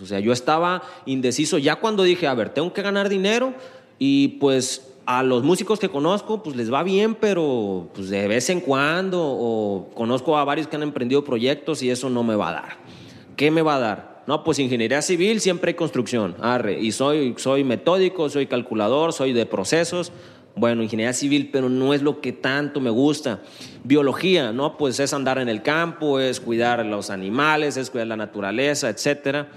O sea, yo estaba indeciso ya cuando dije, a ver, tengo que ganar dinero y pues a los músicos que conozco, pues les va bien, pero pues de vez en cuando, o conozco a varios que han emprendido proyectos y eso no me va a dar. ¿Qué me va a dar? No, pues ingeniería civil, siempre hay construcción, arre, y soy, soy metódico, soy calculador, soy de procesos, bueno, ingeniería civil, pero no es lo que tanto me gusta. Biología, ¿no? Pues es andar en el campo, es cuidar los animales, es cuidar la naturaleza, etcétera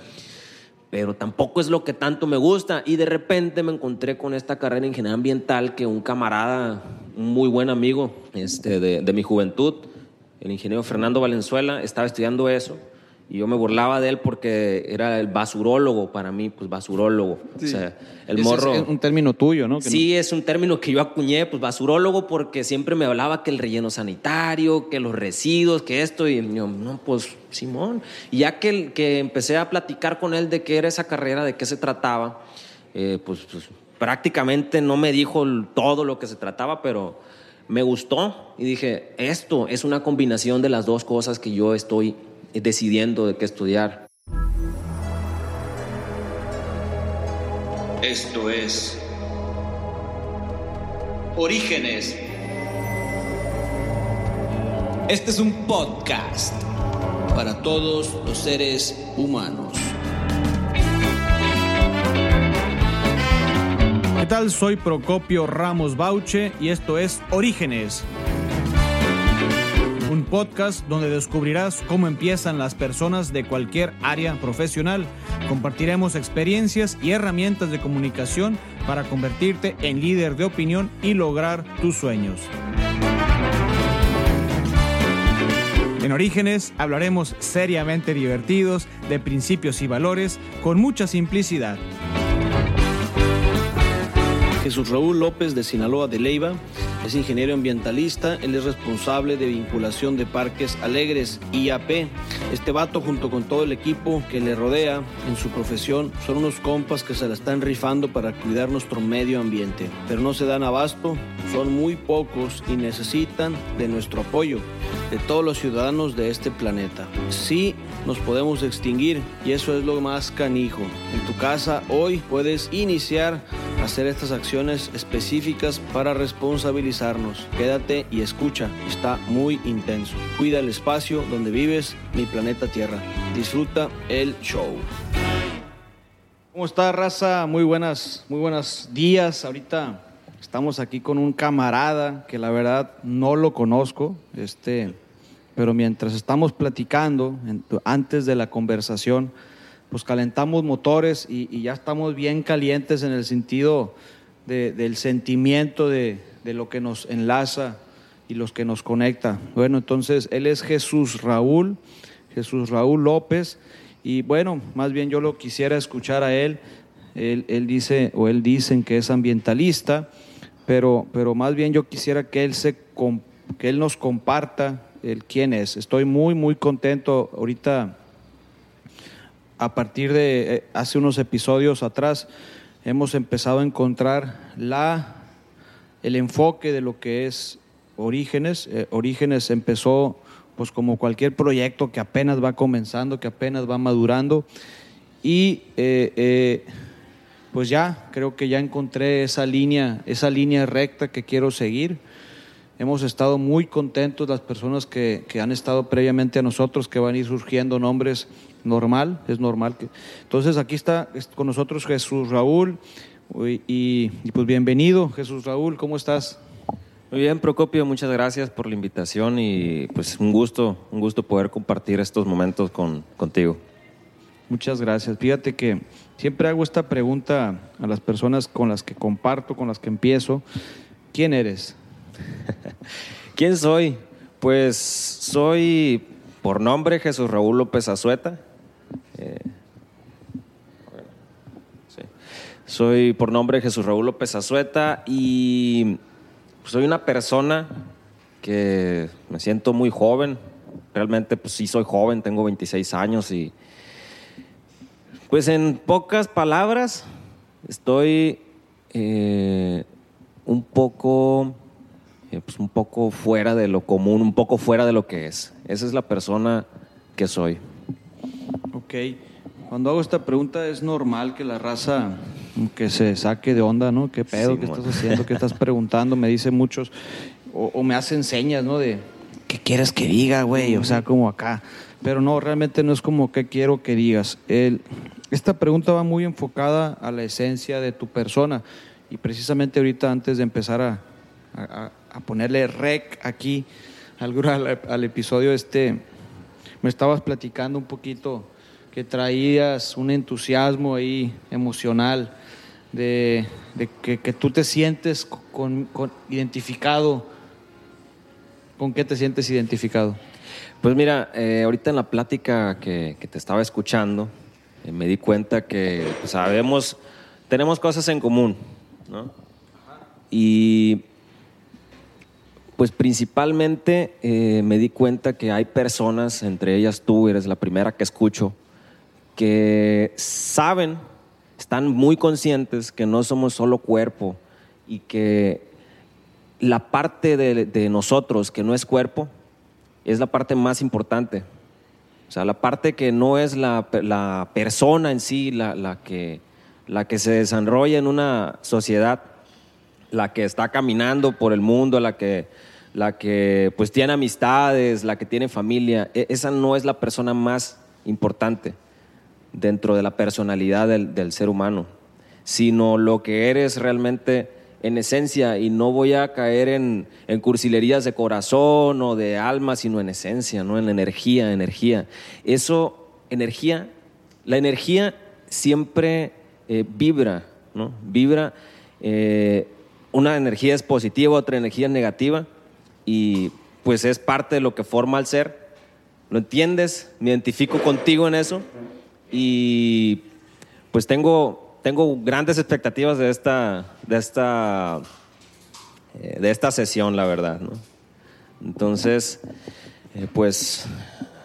pero tampoco es lo que tanto me gusta. Y de repente me encontré con esta carrera en ingeniería ambiental que un camarada, un muy buen amigo este, de, de mi juventud, el ingeniero Fernando Valenzuela, estaba estudiando eso y yo me burlaba de él porque era el basurólogo para mí, pues basurólogo. O sea, el morro. Es un término tuyo, ¿no? sí, es un término que yo acuñé, pues basurólogo, porque siempre me hablaba que el relleno sanitario, que los residuos, que esto, y yo, no, pues Simón. Y ya que, que empecé a platicar con él de qué era esa carrera, de qué se trataba, eh, pues, pues prácticamente no me dijo todo lo que se trataba, pero me gustó y dije, esto es una combinación de las dos cosas que yo estoy decidiendo de qué estudiar. Esto es Orígenes. Este es un podcast para todos los seres humanos. ¿Qué tal? Soy Procopio Ramos Bauche y esto es Orígenes un podcast donde descubrirás cómo empiezan las personas de cualquier área profesional. Compartiremos experiencias y herramientas de comunicación para convertirte en líder de opinión y lograr tus sueños. En Orígenes hablaremos seriamente divertidos de principios y valores con mucha simplicidad. Jesús Raúl López de Sinaloa de Leiva es ingeniero ambientalista, él es responsable de vinculación de Parques Alegres, IAP. Este vato junto con todo el equipo que le rodea en su profesión son unos compas que se la están rifando para cuidar nuestro medio ambiente, pero no se dan abasto, son muy pocos y necesitan de nuestro apoyo, de todos los ciudadanos de este planeta. Sí, nos podemos extinguir y eso es lo más canijo. En tu casa hoy puedes iniciar hacer estas acciones específicas para responsabilizarnos. Quédate y escucha, está muy intenso. Cuida el espacio donde vives, mi planeta Tierra. Disfruta el show. ¿Cómo está, raza? Muy buenas, muy buenos días. Ahorita estamos aquí con un camarada que la verdad no lo conozco, este, pero mientras estamos platicando, antes de la conversación, pues calentamos motores y, ya estamos bien calientes en el sentido del sentimiento de, de, lo que nos enlaza y los que nos conecta. Bueno, entonces él es Jesús Raúl, Jesús Raúl López, y bueno, más bien yo lo quisiera escuchar a él. Él, él dice, o él dicen que es ambientalista, pero, pero más bien yo quisiera que él, se, que él nos comparta el quién es. Estoy muy, muy contento ahorita a partir de eh, hace unos episodios atrás hemos empezado a encontrar la, el enfoque de lo que es Orígenes. Eh, Orígenes empezó pues como cualquier proyecto que apenas va comenzando, que apenas va madurando y eh, pues ya creo que ya encontré esa línea, esa línea recta que quiero seguir. Hemos estado muy contentos las personas que, que han estado previamente a nosotros, que van a ir surgiendo nombres normal, es normal. Que... Entonces aquí está con nosotros Jesús Raúl y, pues bienvenido Jesús Raúl, ¿cómo estás? Muy bien, Procopio, muchas gracias por la invitación y pues un gusto, un gusto poder compartir estos momentos con, contigo. Muchas gracias. Fíjate que siempre hago esta pregunta a las personas con las que comparto, con las que empiezo. ¿Quién eres? ¿Quién soy? Pues soy por nombre Jesús Raúl López Azueta. Eh, soy por nombre Jesús Raúl López Azueta y soy una persona que me siento muy joven. Realmente, pues sí soy joven, tengo 26 años y, pues en pocas palabras, estoy eh, un poco, eh, pues un poco fuera de lo común, un poco fuera de lo que es. Esa es la persona que soy. Ok. Cuando hago esta pregunta es normal que la raza que se saque de onda, ¿no? ¿Qué pedo? ¿Qué estás haciendo? ¿Qué estás preguntando? Me dicen muchos, o, me hacen señas, ¿no? De, ¿qué quieres que diga, güey? O sea, como acá. Pero no, realmente no es como qué quiero que digas. El, esta pregunta va muy enfocada a la esencia de tu persona. Y precisamente ahorita, antes de empezar a, a, ponerle rec aquí al, al, al episodio, este, me estabas platicando un poquito que traías un entusiasmo ahí emocional, de, que, tú te sientes con, identificado. ¿Con qué te sientes identificado? Pues mira, eh, ahorita en la plática que, te estaba escuchando, eh, me di cuenta que pues, sabemos, tenemos cosas en común, ¿no? Y pues principalmente eh, me di cuenta que hay personas, entre ellas tú, eres la primera que escucho, que saben, están muy conscientes que no somos solo cuerpo y que la parte de, nosotros que no es cuerpo es la parte más importante. O sea, la parte que no es la, persona en sí, la, que, la que se desarrolla en una sociedad, la que está caminando por el mundo, la que, la que pues tiene amistades, la que tiene familia, e, esa no es la persona más importante dentro de la personalidad del, ser humano, sino lo que eres realmente en esencia y no voy a caer en, cursilerías de corazón o de alma, sino en esencia, ¿no? en energía, energía. Eso, energía, la energía siempre eh, vibra, ¿no? Vibra, eh, una energía es positiva, otra energía es negativa y pues es parte de lo que forma el ser. ¿Lo entiendes? Me identifico contigo en eso y pues tengo, tengo grandes expectativas de esta, de esta, eh, de esta sesión, la verdad. ¿no? Entonces, eh, pues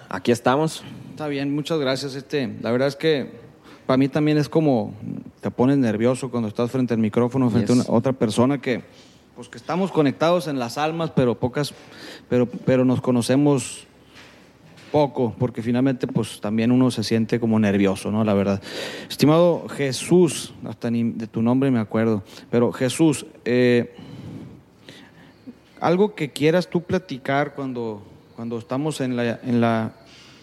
aquí estamos. Está bien, muchas gracias. Este, la verdad es que para mí también es como te pones nervioso cuando estás frente al micrófono, frente a otra persona que, pues que estamos conectados en las almas, pero pocas, pero, pero nos conocemos poco, porque finalmente pues también uno se siente como nervioso, ¿no? La verdad. Estimado Jesús, hasta ni de tu nombre me acuerdo, pero Jesús, eh, algo que quieras tú platicar cuando, cuando estamos en la, en la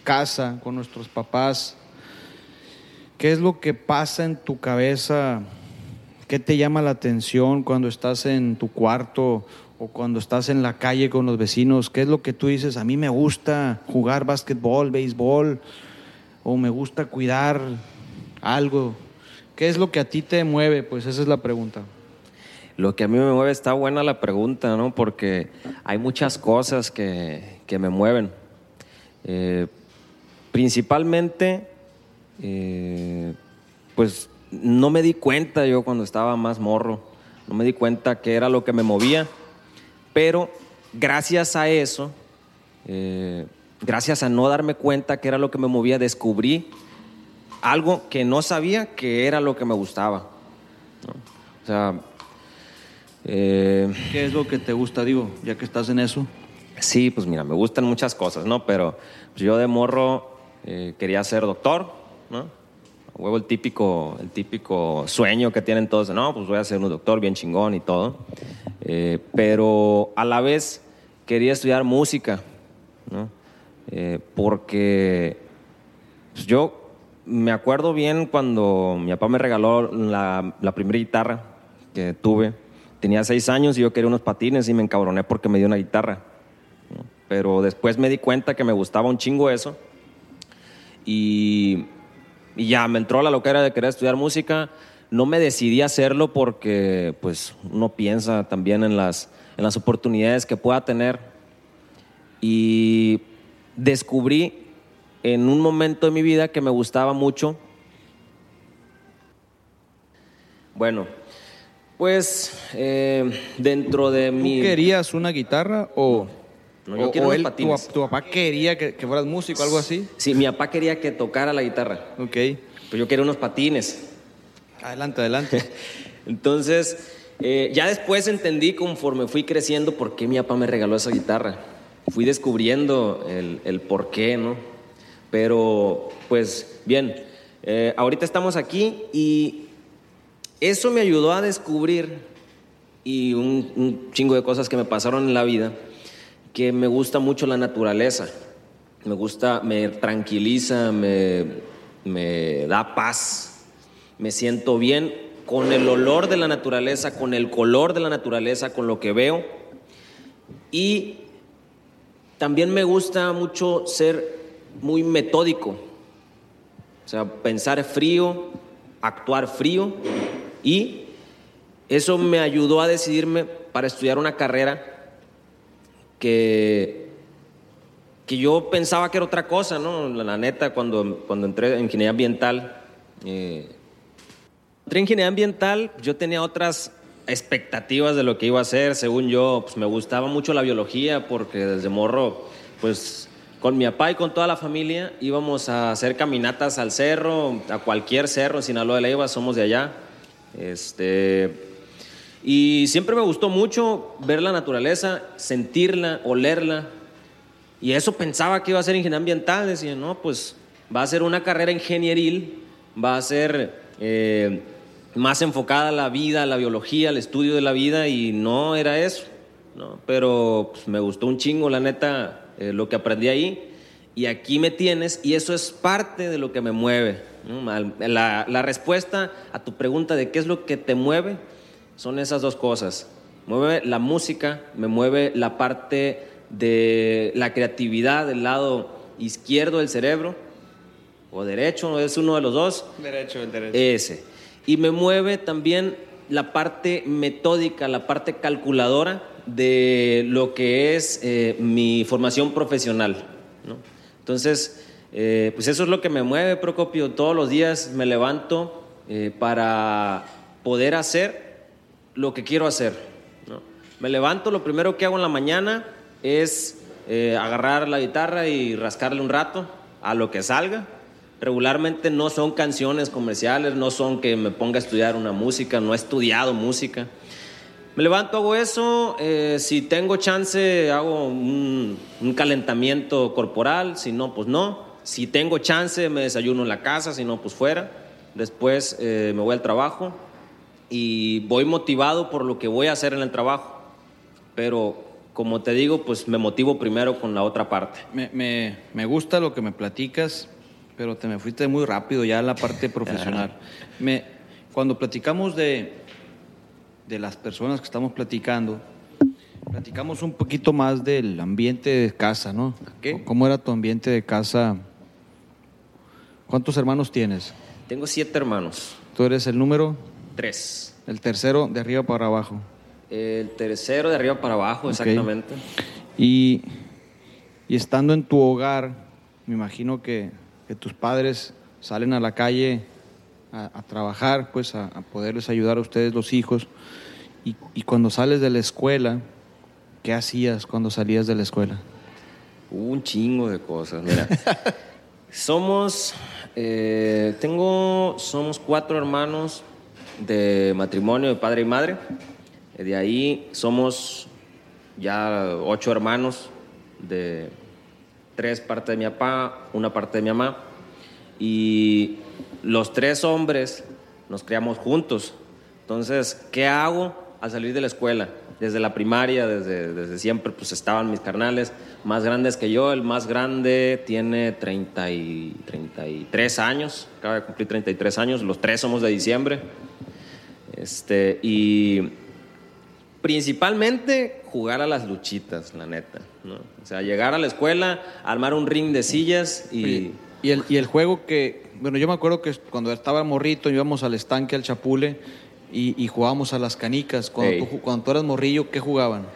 casa con nuestros papás, ¿qué es lo que pasa en tu cabeza? ¿Qué te llama la atención cuando estás en tu cuarto o cuando estás en la calle con los vecinos, ¿qué es lo que tú dices? A mí me gusta jugar básquetbol, béisbol, o me gusta cuidar algo. ¿Qué es lo que a ti te mueve? Pues esa es la pregunta. Lo que a mí me mueve está buena la pregunta, ¿no? Porque hay muchas cosas que, me mueven. Eh, principalmente, eh, pues no me di cuenta yo cuando estaba más morro, no me di cuenta qué era lo que me movía pero gracias a eso, eh, gracias a no darme cuenta que era lo que me movía, descubrí algo que no sabía que era lo que me gustaba. O sea, eh, ¿qué es lo que te gusta, digo, ya que estás en eso? Sí, pues mira, me gustan muchas cosas, ¿no? Pero pues, yo de morro eh, quería ser doctor, ¿no? Huevo el típico, el típico sueño que tienen todos, no, pues voy a ser un doctor bien chingón y todo. Eh, pero a la vez quería estudiar música, ¿no? Eh, porque pues, yo me acuerdo bien cuando mi papá me regaló la, la primera guitarra que tuve. Tenía seis años y yo quería unos patines y me encabroné porque me dio una guitarra. Pero después me di cuenta que me gustaba un chingo eso. Y y ya me entró la loquera de querer estudiar música. No me decidí a hacerlo porque pues uno piensa también en las, en las oportunidades que pueda tener. Y descubrí en un momento de mi vida que me gustaba mucho. Bueno, pues eh, dentro de mi... ¿Tú querías una guitarra o...? No, yo quiero Tu, papá quería que, fueras músico, algo así? Sí, mi papá quería que tocara la guitarra. Ok. Pero yo quería unos patines. Adelante, adelante. Entonces, eh, ya después entendí conforme fui creciendo por qué mi papá me regaló esa guitarra. Fui descubriendo el, el por qué, ¿no? Pero, pues, bien, Eh, ahorita estamos aquí y eso me ayudó a descubrir y un, un chingo de cosas que me pasaron en la vida, que me gusta mucho la naturaleza. Me gusta, me tranquiliza, me, me da paz, me siento bien con el olor de la naturaleza, con el color de la naturaleza, con lo que veo. Y también me gusta mucho ser muy metódico, o sea, pensar frío, actuar frío y eso me ayudó a decidirme para estudiar una carrera que, que yo pensaba que era otra cosa, ¿no? La neta, cuando, cuando entré en ingeniería ambiental, eh, entré en ingeniería ambiental, yo tenía otras expectativas de lo que iba a hacer, según yo, pues me gustaba mucho la biología porque desde morro, pues con mi papá y con toda la familia íbamos a hacer caminatas al cerro, a cualquier cerro en Sinaloa de Leiva, somos de allá. Este, y siempre me gustó mucho ver la naturaleza, sentirla, olerla. Y eso pensaba que iba a ser ingeniería ambiental. Decía, no, pues va a ser una carrera ingenieril, va a ser eh, más enfocada a la vida, a la biología, al estudio de la vida, y no era eso. ¿no? Pero pues, me gustó un chingo, la neta, eh, lo que aprendí ahí. Y aquí me tienes, y eso es parte de lo que me mueve. la respuesta a tu pregunta de qué es lo que te mueve son esas dos cosas. Mueve la música, me mueve la parte de la creatividad del lado izquierdo del cerebro, o derecho, es uno de los dos. Derecho, el derecho. Ese. Y me mueve también la parte metódica, la parte calculadora de lo que es eh, mi formación profesional. ¿no? Entonces, eh, pues eso es lo que me mueve, Procopio. Todos los días me levanto eh, para poder hacer lo que quiero hacer. ¿no? Me levanto, lo primero que hago en la mañana es eh, agarrar la guitarra y rascarle un rato a lo que salga. Regularmente no son canciones comerciales, no son que me ponga a estudiar una música, no he estudiado música. Me levanto, hago eso, eh, si tengo chance hago un, un, calentamiento corporal, si no, pues no. Si tengo chance me desayuno en la casa, si no, pues fuera. Después eh, me voy al trabajo y voy motivado por lo que voy a hacer en el trabajo. Pero como te digo, pues me motivo primero con la otra parte. Me, me, me gusta lo que me platicas, pero te me fuiste muy rápido ya a la parte profesional. me, cuando platicamos de, de las personas que estamos platicando, platicamos un poquito más del ambiente de casa, ¿no? ¿Qué? ¿Cómo era tu ambiente de casa? ¿Cuántos hermanos tienes? Tengo siete hermanos. ¿Tú eres el número? Tres. El tercero de arriba para abajo. El tercero de arriba para abajo, exactamente. Y, y estando en tu hogar, me imagino que, que tus padres salen a la calle a, a trabajar, pues a, a poderles ayudar a ustedes los hijos. Y, y cuando sales de la escuela, ¿qué hacías cuando salías de la escuela? Un chingo de cosas, mira. somos, eh, tengo, somos cuatro hermanos de matrimonio de padre y madre. Eh, De ahí somos ya ocho hermanos de tres parte de mi papá, una parte de mi mamá. Y los tres hombres nos criamos juntos. Entonces, ¿qué hago al salir de la escuela? Desde la primaria, desde, desde siempre, pues estaban mis carnales más grandes que yo. El más grande tiene 30 y 33 años, acaba de cumplir 33 años. Los tres somos de diciembre. Este, y principalmente jugar a las luchitas, la neta. ¿no? O sea, llegar a la escuela, armar un ring de sillas y... Y el, y el juego que, bueno, yo me acuerdo que cuando estaba morrito íbamos al estanque, al chapule, y, y jugábamos a las canicas. Cuando, tú, cuando tú eras morrillo, ¿qué jugaban?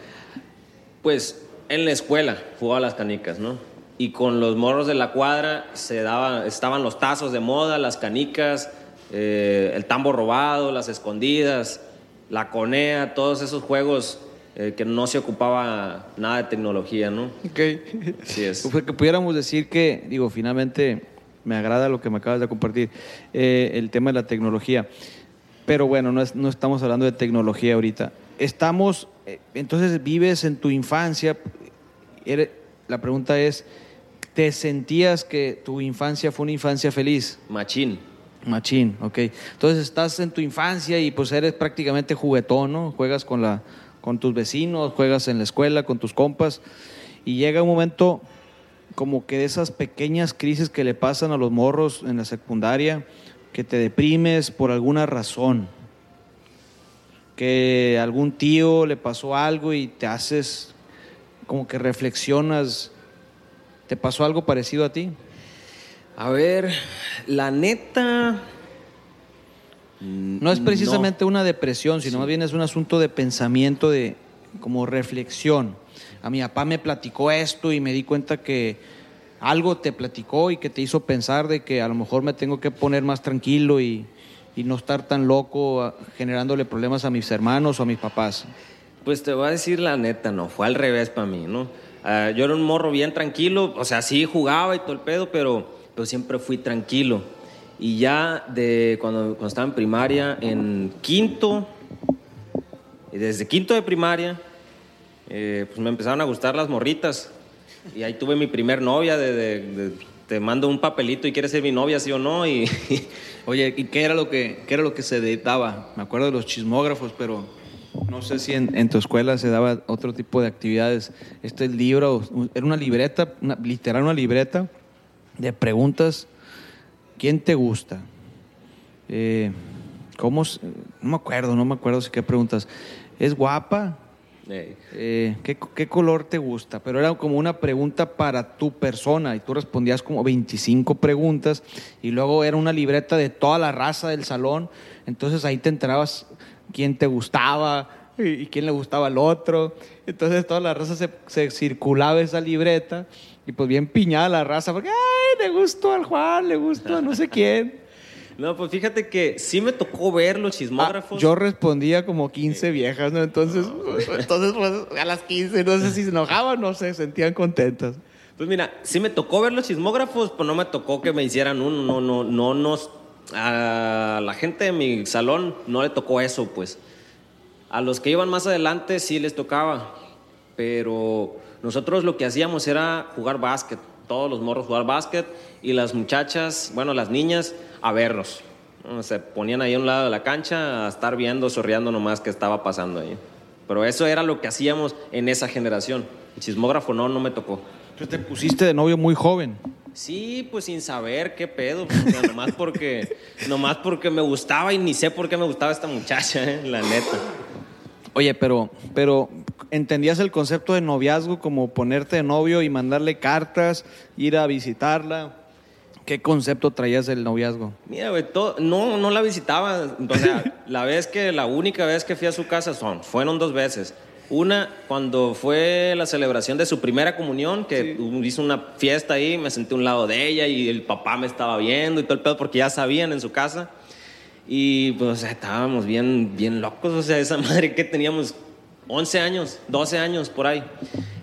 Pues en la escuela jugaba a las canicas, ¿no? Y con los morros de la cuadra se daban, estaban los tazos de moda, las canicas, eh, el tambo robado, las escondidas, la conea, todos esos juegos eh, que no se ocupaba nada de tecnología, ¿no? Ok. Así es. Fue que pudiéramos decir que, digo, finalmente me agrada lo que me acabas de compartir, eh, el tema de la tecnología. Pero bueno, no, es- no estamos hablando de tecnología ahorita. Estamos, entonces vives en tu infancia. La pregunta es, ¿te sentías que tu infancia fue una infancia feliz? Machín. Machín, ok. Entonces estás en tu infancia y pues eres prácticamente juguetón, ¿no? Juegas con, la, con tus vecinos, juegas en la escuela, con tus compas. Y llega un momento como que de esas pequeñas crisis que le pasan a los morros en la secundaria, que te deprimes por alguna razón. Que algún tío le pasó algo y te haces como que reflexionas. ¿Te pasó algo parecido a ti? A ver, la neta. No es precisamente una depresión, sino más bien es un asunto de pensamiento, de como reflexión. A mi papá me platicó esto y me di cuenta que algo te platicó y que te hizo pensar de que a lo mejor me tengo que poner más tranquilo y, y no estar tan loco generándole problemas a mis hermanos o a mis papás. Pues te voy a decir la neta, no, fue al revés para mí, ¿no? Ah, yo era un morro bien tranquilo, o sea, sí jugaba y todo el pedo, pero, pero siempre fui tranquilo. Y ya de cuando, cuando estaba en primaria, en quinto, y desde quinto de primaria, eh, pues me empezaron a gustar las morritas. Y ahí tuve mi primer novia, de, de- de- te mando un papelito y quieres ser mi novia, sí o no, y Oye, ¿y qué era lo que, qué era lo que se daba? Me acuerdo de los chismógrafos, pero no sé si en, en tu escuela se daba otro tipo de actividades. Este libro, era una libreta, una- literal una libreta de preguntas. ¿Quién te gusta? Eh, ¿Cómo? No me acuerdo, no me acuerdo si qué preguntas. ¿Es guapa? Eh, ¿qué, qué color te gusta? Pero era como una pregunta para tu persona y tú respondías como 25 preguntas y luego era una libreta de toda la raza del salón, entonces ahí te enterabas quién te gustaba y, y quién le gustaba al otro, entonces toda la raza se, se circulaba esa libreta y pues bien piñada la raza porque, ay, le gustó al Juan, le gustó a no sé quién. No, pues fíjate que sí me tocó ver los Ah, chismógrafos. yo respondía como 15 viejas, ¿no? Entonces, entonces pues, a las 15, no sé si se enojaban, no sé, sentían contentas. Pues mira, sí me tocó ver los chismógrafos, pues no me tocó que me hicieran uno, no, no, no nos... A la gente de mi salón no le tocó eso, pues. A los que iban más adelante sí les tocaba, pero nosotros lo que hacíamos era jugar básquet, todos los morros jugar básquet y las muchachas, bueno, las niñas, a verlos. ¿no? Se ponían ahí a un lado de la cancha a estar viendo, sorreando nomás qué estaba pasando ahí. Pero eso era lo que hacíamos en esa generación. El chismógrafo no, no me tocó. Entonces te pusiste de novio muy joven. Sí, pues sin saber qué pedo, o sea, nomás porque, nomás porque me gustaba y ni sé por qué me gustaba esta muchacha, eh, la neta. Oye, pero, pero ¿entendías el concepto de noviazgo como ponerte de novio y mandarle cartas, ir a visitarla? ¿Qué concepto traías del noviazgo? Mira, güey, no, no la visitaba, o sea, la vez que, la única vez que fui a su casa son, fueron dos veces. Una, cuando fue la celebración de su primera comunión, que hizo una fiesta ahí, me senté a un lado de ella y el papá me estaba viendo y todo el pedo porque ya sabían en su casa. Y pues estábamos bien, bien locos, o sea, esa madre que teníamos 11 años, 12 años por ahí.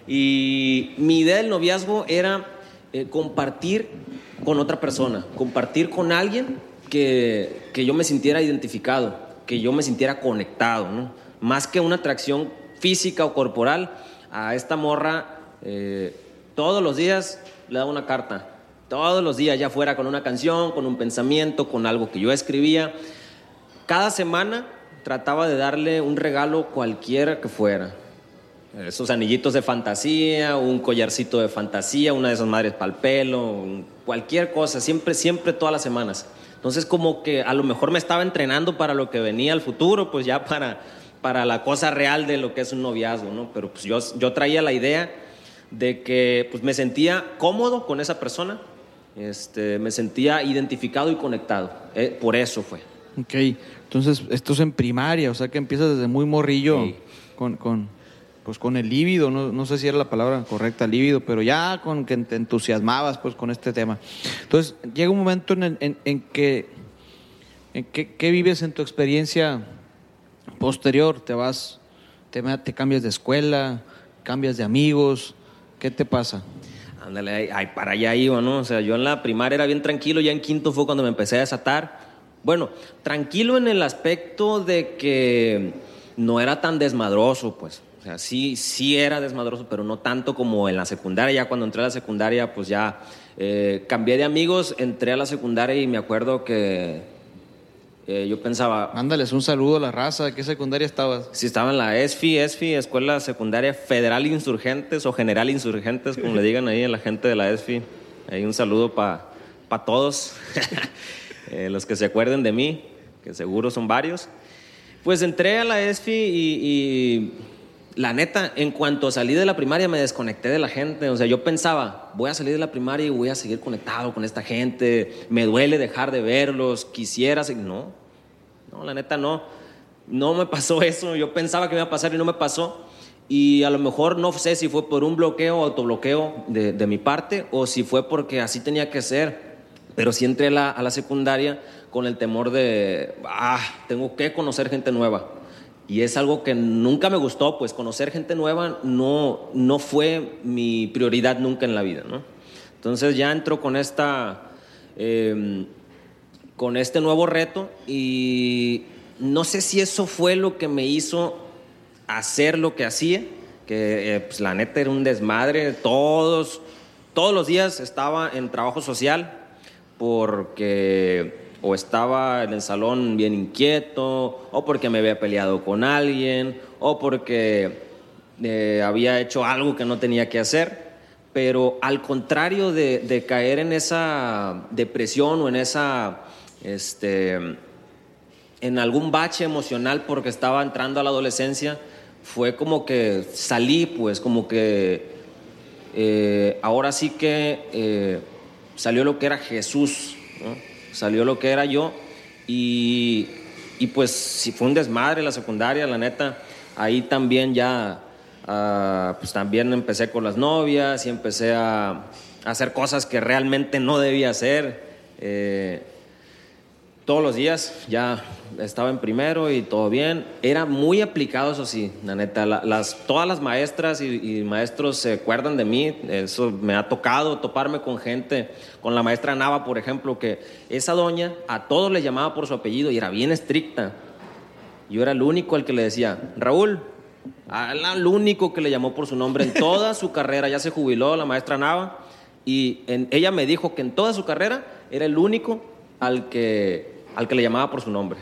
Y mi idea del noviazgo era eh, compartir con otra persona, compartir con alguien que, que yo me sintiera identificado, que yo me sintiera conectado, ¿no? Más que una atracción física o corporal, a esta morra eh, todos los días le daba una carta, todos los días, ya fuera con una canción, con un pensamiento, con algo que yo escribía. Cada semana trataba de darle un regalo cualquiera que fuera. Esos anillitos de fantasía, un collarcito de fantasía, una de esas madres para el pelo, cualquier cosa, siempre, siempre, todas las semanas. Entonces como que a lo mejor me estaba entrenando para lo que venía al futuro, pues ya para, para la cosa real de lo que es un noviazgo, ¿no? Pero pues yo, yo traía la idea de que pues me sentía cómodo con esa persona, este, me sentía identificado y conectado. Eh, por eso fue. Ok, entonces esto es en primaria, o sea que empiezas desde muy morrillo Sí. con, con, pues con el líbido, no, no sé si era la palabra correcta, líbido, pero ya con que te entusiasmabas pues con este tema. Entonces llega un momento en, el- en, en que, en que, ¿qué vives en tu experiencia posterior? ¿Te vas, te, te cambias de escuela, cambias de amigos? ¿Qué te pasa? Ándale, ahí para allá iba, ¿no? O sea, yo en la primaria era bien tranquilo, ya en quinto fue cuando me empecé a desatar. Bueno, tranquilo en el aspecto de que no era tan desmadroso, pues. O sea, sí, sí era desmadroso, pero no tanto como en la secundaria. Ya cuando entré a la secundaria, pues ya Eh, cambié de amigos, entré a la secundaria y me acuerdo que eh, yo pensaba, Mándales un saludo a la raza. ¿De qué secundaria estabas? si estaba en la ESFI, ESFI, Escuela Secundaria Federal Insurgentes o General Insurgentes, como le digan ahí a la gente de la ESFI. Ahí un saludo para todos, eh, los que se acuerden de mí, que seguro son varios. Pues entré a la ESFI y, la neta, en cuanto salí de la primaria me desconecté de la gente. O sea, yo pensaba, voy a salir de la primaria y voy a seguir conectado con esta gente. Me duele dejar de verlos. Quisiera seguir. No, no, la neta no. No me pasó eso. Yo pensaba que iba a pasar y no me pasó. Y a lo mejor no sé si fue por un bloqueo o autobloqueo de, de mi parte o si fue porque así tenía que ser. Pero sí entré a la, a la secundaria con el temor de, ah, tengo que conocer gente nueva. Y es algo que nunca me gustó, pues conocer gente nueva no, no fue mi prioridad nunca en la vida, ¿no? Entonces ya entro con esta, eh, con este nuevo reto y no sé si eso fue lo que me hizo hacer lo que hacía, que eh, pues, la neta era un desmadre, todos, todos los días estaba en trabajo social porque o estaba en el salón bien inquieto, o porque me había peleado con alguien, o porque eh, había hecho algo que no tenía que hacer. Pero al contrario de, caer en esa depresión o en esa, este, en algún bache emocional porque estaba entrando a la adolescencia, fue como que salí, pues, como que eh, ahora sí que eh, salió lo que era Jesús, salió lo que era yo y, y pues si fue un desmadre la secundaria, la neta, ahí también ya, uh, pues también empecé con las novias y empecé a, a hacer cosas que realmente no debía hacer. Eh, todos los días ya estaba en primero y todo bien. Era muy aplicado, eso sí, la neta. La, las, todas las maestras y, maestros se acuerdan de mí. Eso me ha tocado toparme con gente, con la maestra Nava, por ejemplo, que esa doña a todos le llamaba por su apellido y era bien estricta. Yo era el único al que le decía, Raúl, el único que le llamó por su nombre en toda su carrera. Ya se jubiló la maestra Nava y ella me dijo que en toda su carrera era el único al que al que le llamaba por su nombre.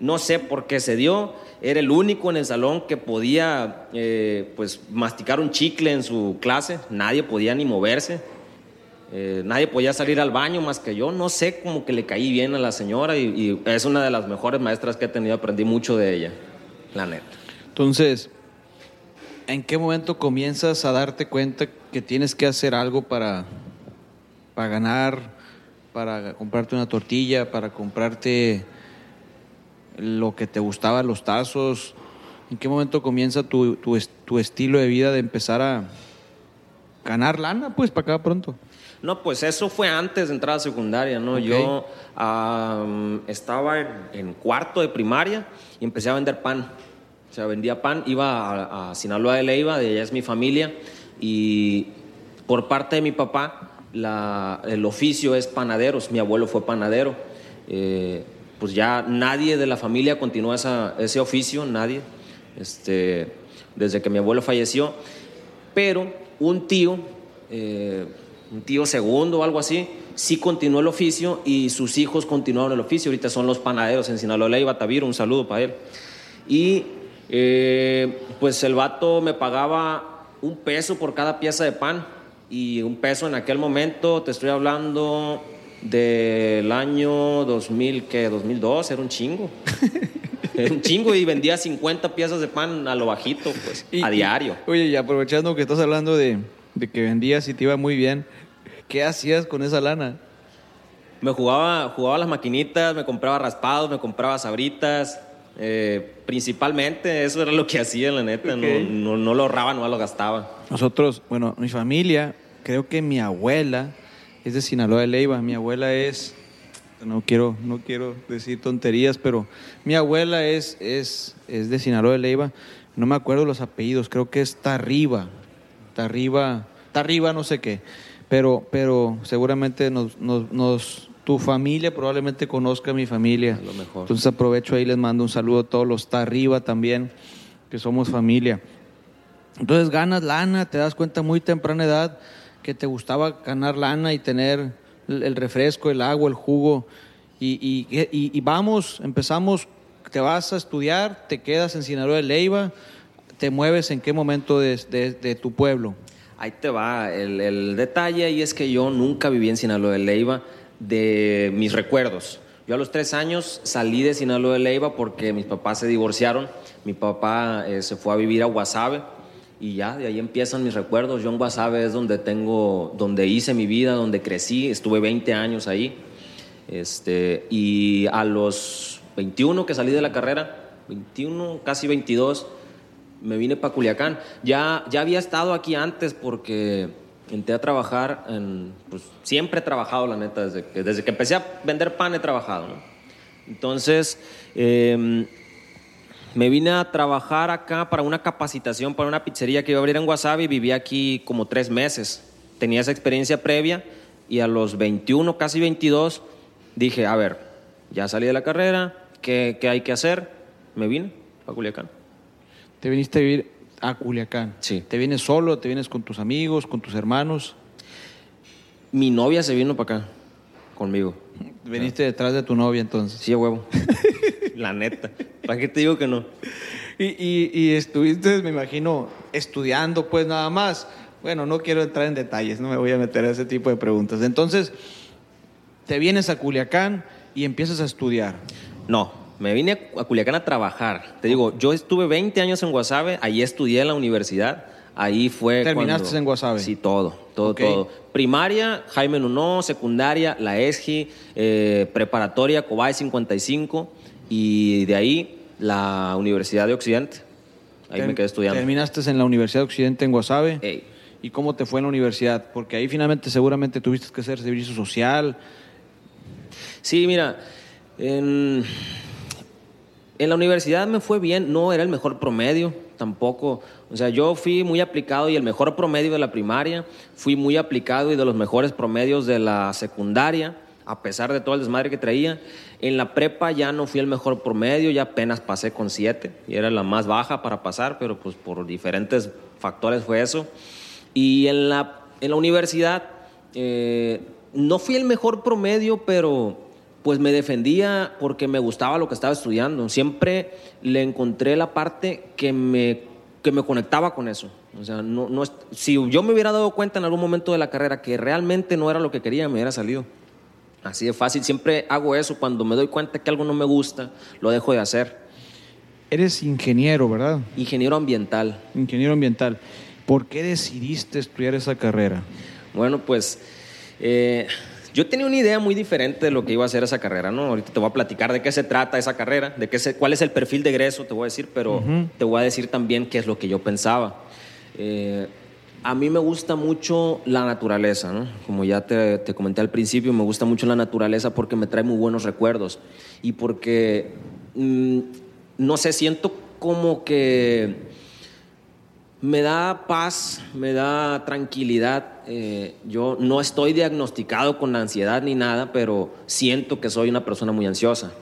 No, sé por qué se dio, era el único en el salón que podía eh, pues, masticar un chicle en su clase, nadie podía ni moverse, eh, nadie podía salir al baño más que yo, no sé cómo que le caí bien a la señora y, y es una de las mejores maestras que he tenido, aprendí mucho de ella, la neta. Entonces, ¿en qué momento comienzas a darte cuenta que tienes que hacer algo para, para ganar? Para comprarte una tortilla, para comprarte lo que te gustaba, los tazos. ¿En qué momento comienza tu, tu, tu estilo de vida de empezar a ganar lana, pues, para acá pronto? No, pues eso fue antes de entrar a secundaria, ¿no? Okay. Yo um, estaba en, en, cuarto de primaria y empecé a vender pan. O sea, vendía pan, iba a, a Sinaloa de Leiva, de allá es mi familia, y por parte de mi papá, el oficio es panaderos, mi abuelo fue panadero. Eh, pues ya nadie de la familia continuó esa, ese oficio, nadie, este, desde que mi abuelo falleció. Pero un tío, eh, un tío segundo o algo así, sí continuó el oficio y sus hijos continuaron el oficio. Ahorita son los panaderos en Sinaloa, Leiva, Taviro, un saludo para él. Y eh, pues el vato me pagaba un peso por cada pieza de pan y un peso en aquel momento, te estoy hablando del año 2000, que 2002, era un chingo. era un chingo y vendía 50 piezas de pan a lo bajito, pues, y, a diario. Y, oye, y aprovechando que estás hablando de, de, que vendías y te iba muy bien, ¿qué hacías con esa lana? Me jugaba, jugaba las maquinitas, me compraba raspados, me compraba sabritas. Eh, principalmente eso era lo que hacía, la neta. Okay. No, no, no lo ahorraba, no lo gastaba. Nosotros, bueno, mi familia, creo que mi abuela es de Sinaloa de Leiva. Mi abuela es, no quiero, no quiero decir tonterías, pero mi abuela es, es, es de Sinaloa de Leiva. No me acuerdo los apellidos, creo que es Tarriba. Tarriba, Tarriba no sé qué. Pero, pero seguramente nos, nos, nos tu familia probablemente conozca a mi familia. A lo mejor. Entonces aprovecho ahí, les mando un saludo a todos los está arriba también, que somos familia. Entonces ganas lana, te das cuenta muy temprana edad que te gustaba ganar lana y tener el, refresco, el agua, el jugo. Y, y- y- y vamos, empezamos, te vas a estudiar, te quedas en Sinaloa de Leiva, te mueves en qué momento de, de- de tu pueblo. Ahí te va. El, el detalle ahí es que yo nunca viví en Sinaloa de Leiva de mis recuerdos. Yo a los tres años salí de Sinaloa de Leiva porque mis papás se divorciaron. Mi papá eh, se fue a vivir a Guasave y ya de ahí empiezan mis recuerdos. Yo en Guasave es donde tengo, donde hice mi vida, donde crecí. Estuve 20 años ahí. Este, y a los 21 que salí de la carrera, 21, casi 22, me vine para Culiacán. Ya, ya había estado aquí antes porque entré a trabajar, en, pues siempre he trabajado, la neta, desde que, desde que empecé a vender pan he trabajado. ¿no? Entonces, eh, me vine a trabajar acá para una capacitación para una pizzería que iba a abrir en Wasabi. Viví aquí como tres meses. Tenía esa experiencia previa y a los 21, casi 22, dije, a ver, ya salí de la carrera, ¿qué, qué hay que hacer? Me vine a Culiacán. Te viniste a vivir a Culiacán. Sí. ¿Te vienes solo? ¿Te vienes con tus amigos, con tus hermanos? Mi novia se vino para acá conmigo. Veniste detrás de tu novia entonces. Sí, a huevo. La neta. ¿Para qué te digo que no? Y, y- y estuviste, me imagino, estudiando pues nada más. Bueno, no quiero entrar en detalles, no me voy a meter a ese tipo de preguntas. Entonces, te vienes a Culiacán y empiezas a estudiar. No, me vine a Culiacán a trabajar. Te digo, yo estuve 20 años en Guasave, ahí estudié en la universidad. Ahí fue ¿Terminaste cuando- en Guasave? Sí, todo, todo, todo. Primaria, Jaime Nuno, secundaria, la ESGI, eh, preparatoria, Cobay 55 y de ahí la Universidad de Occidente. Ahí me quedé estudiando. Terminaste en la Universidad de Occidente en Guasave. Ey. ¿Y cómo te fue en la universidad? Porque ahí finalmente seguramente tuviste que hacer servicio social. Sí, mira, en, en la universidad me fue bien, no era el mejor promedio tampoco. O sea, yo fui muy aplicado y el mejor promedio de la primaria, fui muy aplicado y de los mejores promedios de la secundaria, a pesar de todo el desmadre que traía. En la prepa ya no fui el mejor promedio, ya apenas pasé con siete y era la más baja para pasar, pero pues por diferentes factores fue eso. Y en la, en la universidad eh, no fui el mejor promedio, pero pues me defendía porque me gustaba lo que estaba estudiando. Siempre le encontré la parte que me, que me conectaba con eso. O sea, no, no, si yo me hubiera dado cuenta en algún momento de la carrera que realmente no era lo que quería, me hubiera salido. Así de fácil. Siempre hago eso. Cuando me doy cuenta que algo no me gusta, lo dejo de hacer. Eres ingeniero, ¿verdad? Ingeniero ambiental. Ingeniero ambiental. ¿Por qué decidiste estudiar esa carrera? Bueno, pues eh, yo tenía una idea muy diferente de lo que iba a ser esa carrera, ¿no? Ahorita te voy a platicar de qué se trata esa carrera, de qué se- cuál es el perfil de egreso, te voy a decir, pero te voy a decir también qué es lo que yo pensaba. Eh, a mí me gusta mucho la naturaleza, ¿no? Como ya te, te comenté al principio, me gusta mucho la naturaleza porque me trae muy buenos recuerdos y porque, mm, no sé, siento como que me da paz, me da tranquilidad. Eh, yo no estoy diagnosticado con ansiedad ni nada, pero siento que soy una persona muy ansiosa.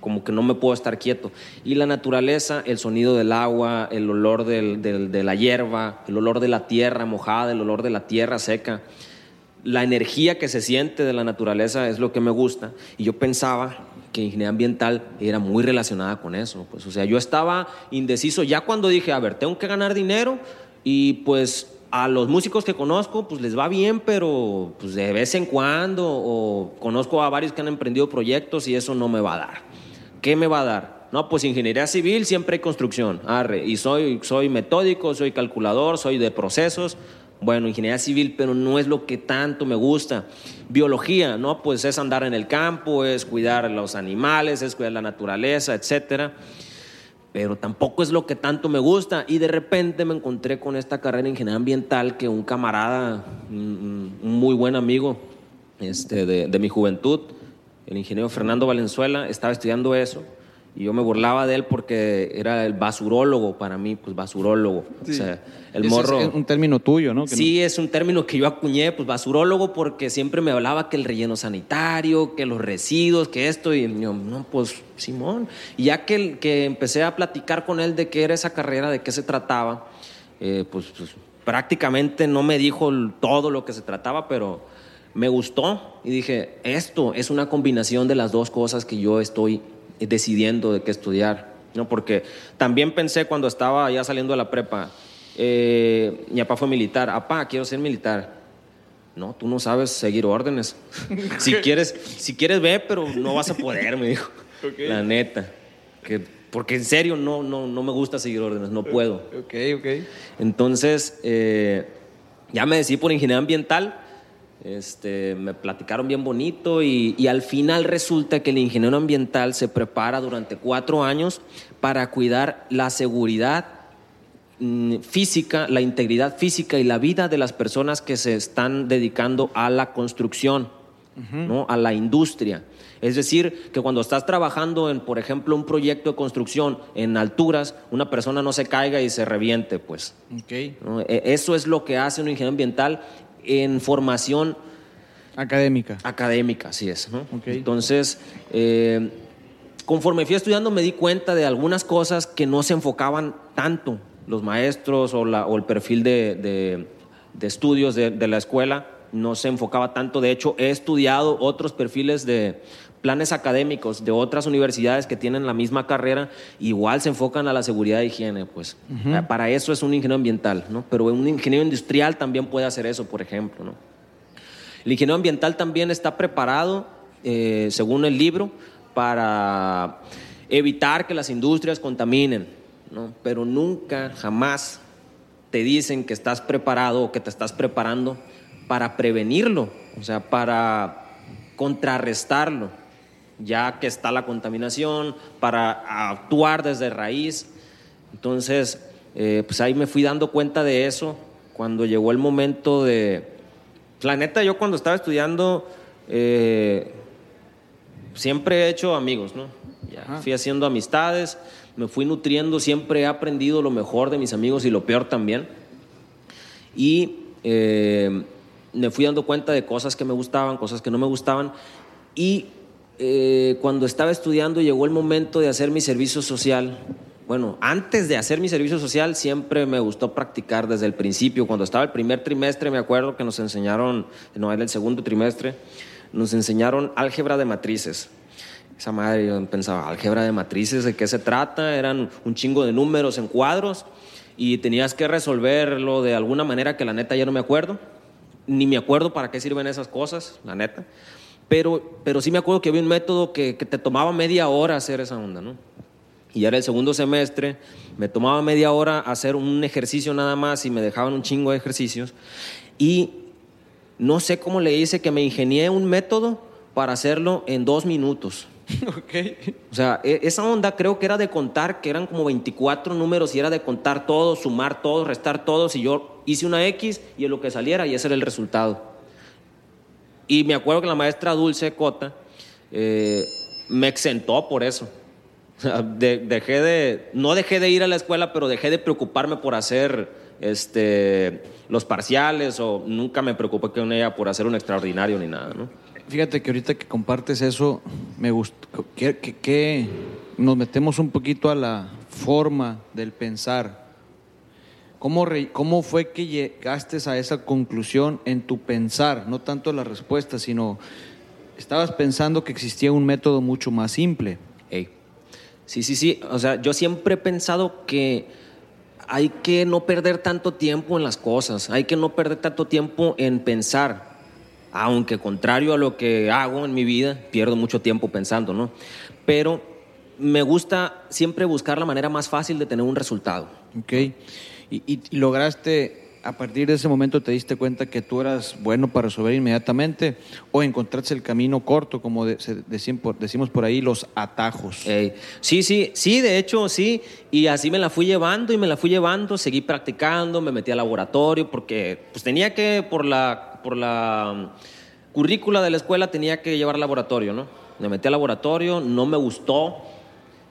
Como que no me puedo estar quieto. Y la naturaleza, el sonido del agua, el olor del- de la hierba, el olor de la tierra mojada, el olor de la tierra seca, la energía que se siente de la naturaleza es lo que me gusta. Y yo pensaba que ingeniería ambiental era muy relacionada con eso. Pues, o sea, yo estaba indeciso ya cuando dije, a ver, tengo que ganar dinero y pues a los músicos que conozco, pues les va bien, pero pues de vez en cuando, o conozco a varios que han emprendido proyectos y eso no me va a dar. ¿Qué me va a dar? No, pues ingeniería civil, siempre hay construcción. Arre, y soy, soy metódico, soy calculador, soy de procesos. Bueno, ingeniería civil, pero no es lo que tanto me gusta. Biología, ¿no? Pues es andar en el campo, es cuidar los animales, es cuidar la naturaleza, etcétera. Pero tampoco es lo que tanto me gusta. Y de repente me encontré con esta carrera de ingeniería ambiental que un camarada, un muy buen amigo este, de, de mi juventud, el ingeniero Fernando Valenzuela, estaba estudiando eso. Y yo me burlaba de él porque era el basurólogo para mí, pues basurólogo. O sea, el morro. Es un término tuyo, ¿no? Que Sí, es un término que yo acuñé, pues basurólogo, porque siempre me hablaba que el relleno sanitario, que los residuos, que esto, y yo, no, pues Simón. Y ya que, que empecé a platicar con él de qué era esa carrera, de qué se trataba, eh, pues, pues, prácticamente no me dijo todo lo que se trataba, pero me gustó y dije, esto es una combinación de las dos cosas que yo estoy decidiendo de qué estudiar. ¿no? Porque también pensé cuando estaba ya saliendo de la prepa, eh, mi papá fue militar, papá, quiero ser militar. No, tú no sabes seguir órdenes. si quieres, si quieres ve, pero no vas a poder, me dijo. La neta. Que, porque en serio no, no, no me gusta seguir órdenes, no puedo. Ok, ok. Entonces, eh, ya me decidí por ingeniería ambiental. Este, me platicaron bien bonito y, y, al final resulta que el ingeniero ambiental se prepara durante cuatro años para cuidar la seguridad mm, física, la integridad física y la vida de las personas que se están dedicando a la construcción, ¿no? a la industria. Es decir, que cuando estás trabajando en, por ejemplo, un proyecto de construcción en alturas, una persona no se caiga y se reviente, pues. Okay. E, Eso es lo que hace un ingeniero ambiental en formación académica. Académica, así es. ¿no? Okay. Entonces, eh, conforme fui estudiando me di cuenta de algunas cosas que no se enfocaban tanto los maestros o, la, o el perfil de, de, de estudios de, de, la escuela no se enfocaba tanto. De hecho, he estudiado otros perfiles de planes académicos de otras universidades que tienen la misma carrera, igual se enfocan a la seguridad e higiene, pues. Uh -huh. Para eso es un ingeniero ambiental, ¿no? Pero un ingeniero industrial también puede hacer eso, por ejemplo, ¿no? El ingeniero ambiental también está preparado, eh, según el libro, para evitar que las industrias contaminen, ¿no? Pero nunca, jamás te dicen que estás preparado o que te estás preparando para prevenirlo, o sea, para contrarrestarlo ya que está la contaminación, para actuar desde raíz. Entonces, eh, pues ahí me fui dando cuenta de eso cuando llegó el momento de... La neta, yo cuando estaba estudiando, eh, siempre he hecho amigos, ¿no? Ya fui haciendo amistades, me fui nutriendo, siempre he aprendido lo mejor de mis amigos y lo peor también. Y eh, me fui dando cuenta de cosas que me gustaban, cosas que no me gustaban. Y eh, cuando estaba estudiando llegó el momento de hacer mi servicio social. Bueno, antes de hacer mi servicio social siempre me gustó practicar desde el principio. Cuando estaba el primer trimestre me acuerdo que nos enseñaron, no era el segundo trimestre, nos enseñaron álgebra de matrices. Esa madre yo pensaba, álgebra de matrices, ¿de qué se trata? Eran un chingo de números en cuadros y tenías que resolverlo de alguna manera que la neta ya no me acuerdo. Ni me acuerdo para qué sirven esas cosas, la neta. Pero, pero sí me acuerdo que había un método que, que, te tomaba media hora hacer esa onda, ¿no? Y era el segundo semestre, me tomaba media hora hacer un ejercicio nada más y me dejaban un chingo de ejercicios. Y no sé cómo le hice que me ingenié un método para hacerlo en dos minutos. Okay. O sea, esa onda creo que era de contar, que eran como 24 números y era de contar todos, sumar todos, restar todos. Y yo hice una X y en lo que saliera y ese era el resultado. Y me acuerdo que la maestra Dulce Cota eh, me exentó por eso. De, dejé de, no dejé de ir a la escuela, pero dejé de preocuparme por hacer este, los parciales o nunca me preocupé con ella por hacer un extraordinario ni nada. ¿no? Fíjate que ahorita que compartes eso, me gustó que, que nos metemos un poquito a la forma del pensar. ¿Cómo, re, ¿Cómo, fue que llegaste a esa conclusión en tu pensar? No tanto la respuesta, sino estabas pensando que existía un método mucho más simple. Hey. Sí, sí, sí. O sea, yo siempre he pensado que hay que no perder tanto tiempo en las cosas, hay que no perder tanto tiempo en pensar. Aunque contrario a lo que hago en mi vida, pierdo mucho tiempo pensando, ¿no? Pero me gusta siempre buscar la manera más fácil de tener un resultado. Ok. Y, lograste, a partir de ese momento te diste cuenta que tú eras bueno para resolver inmediatamente o encontraste el camino corto, como decimos por ahí, los atajos. Sí, sí, sí, de hecho sí, y así me la fui llevando y me la fui llevando, seguí practicando, me metí al laboratorio porque pues tenía que, por la, por la um, currícula de la escuela, tenía que llevar laboratorio, ¿no? Me metí al laboratorio, no me gustó.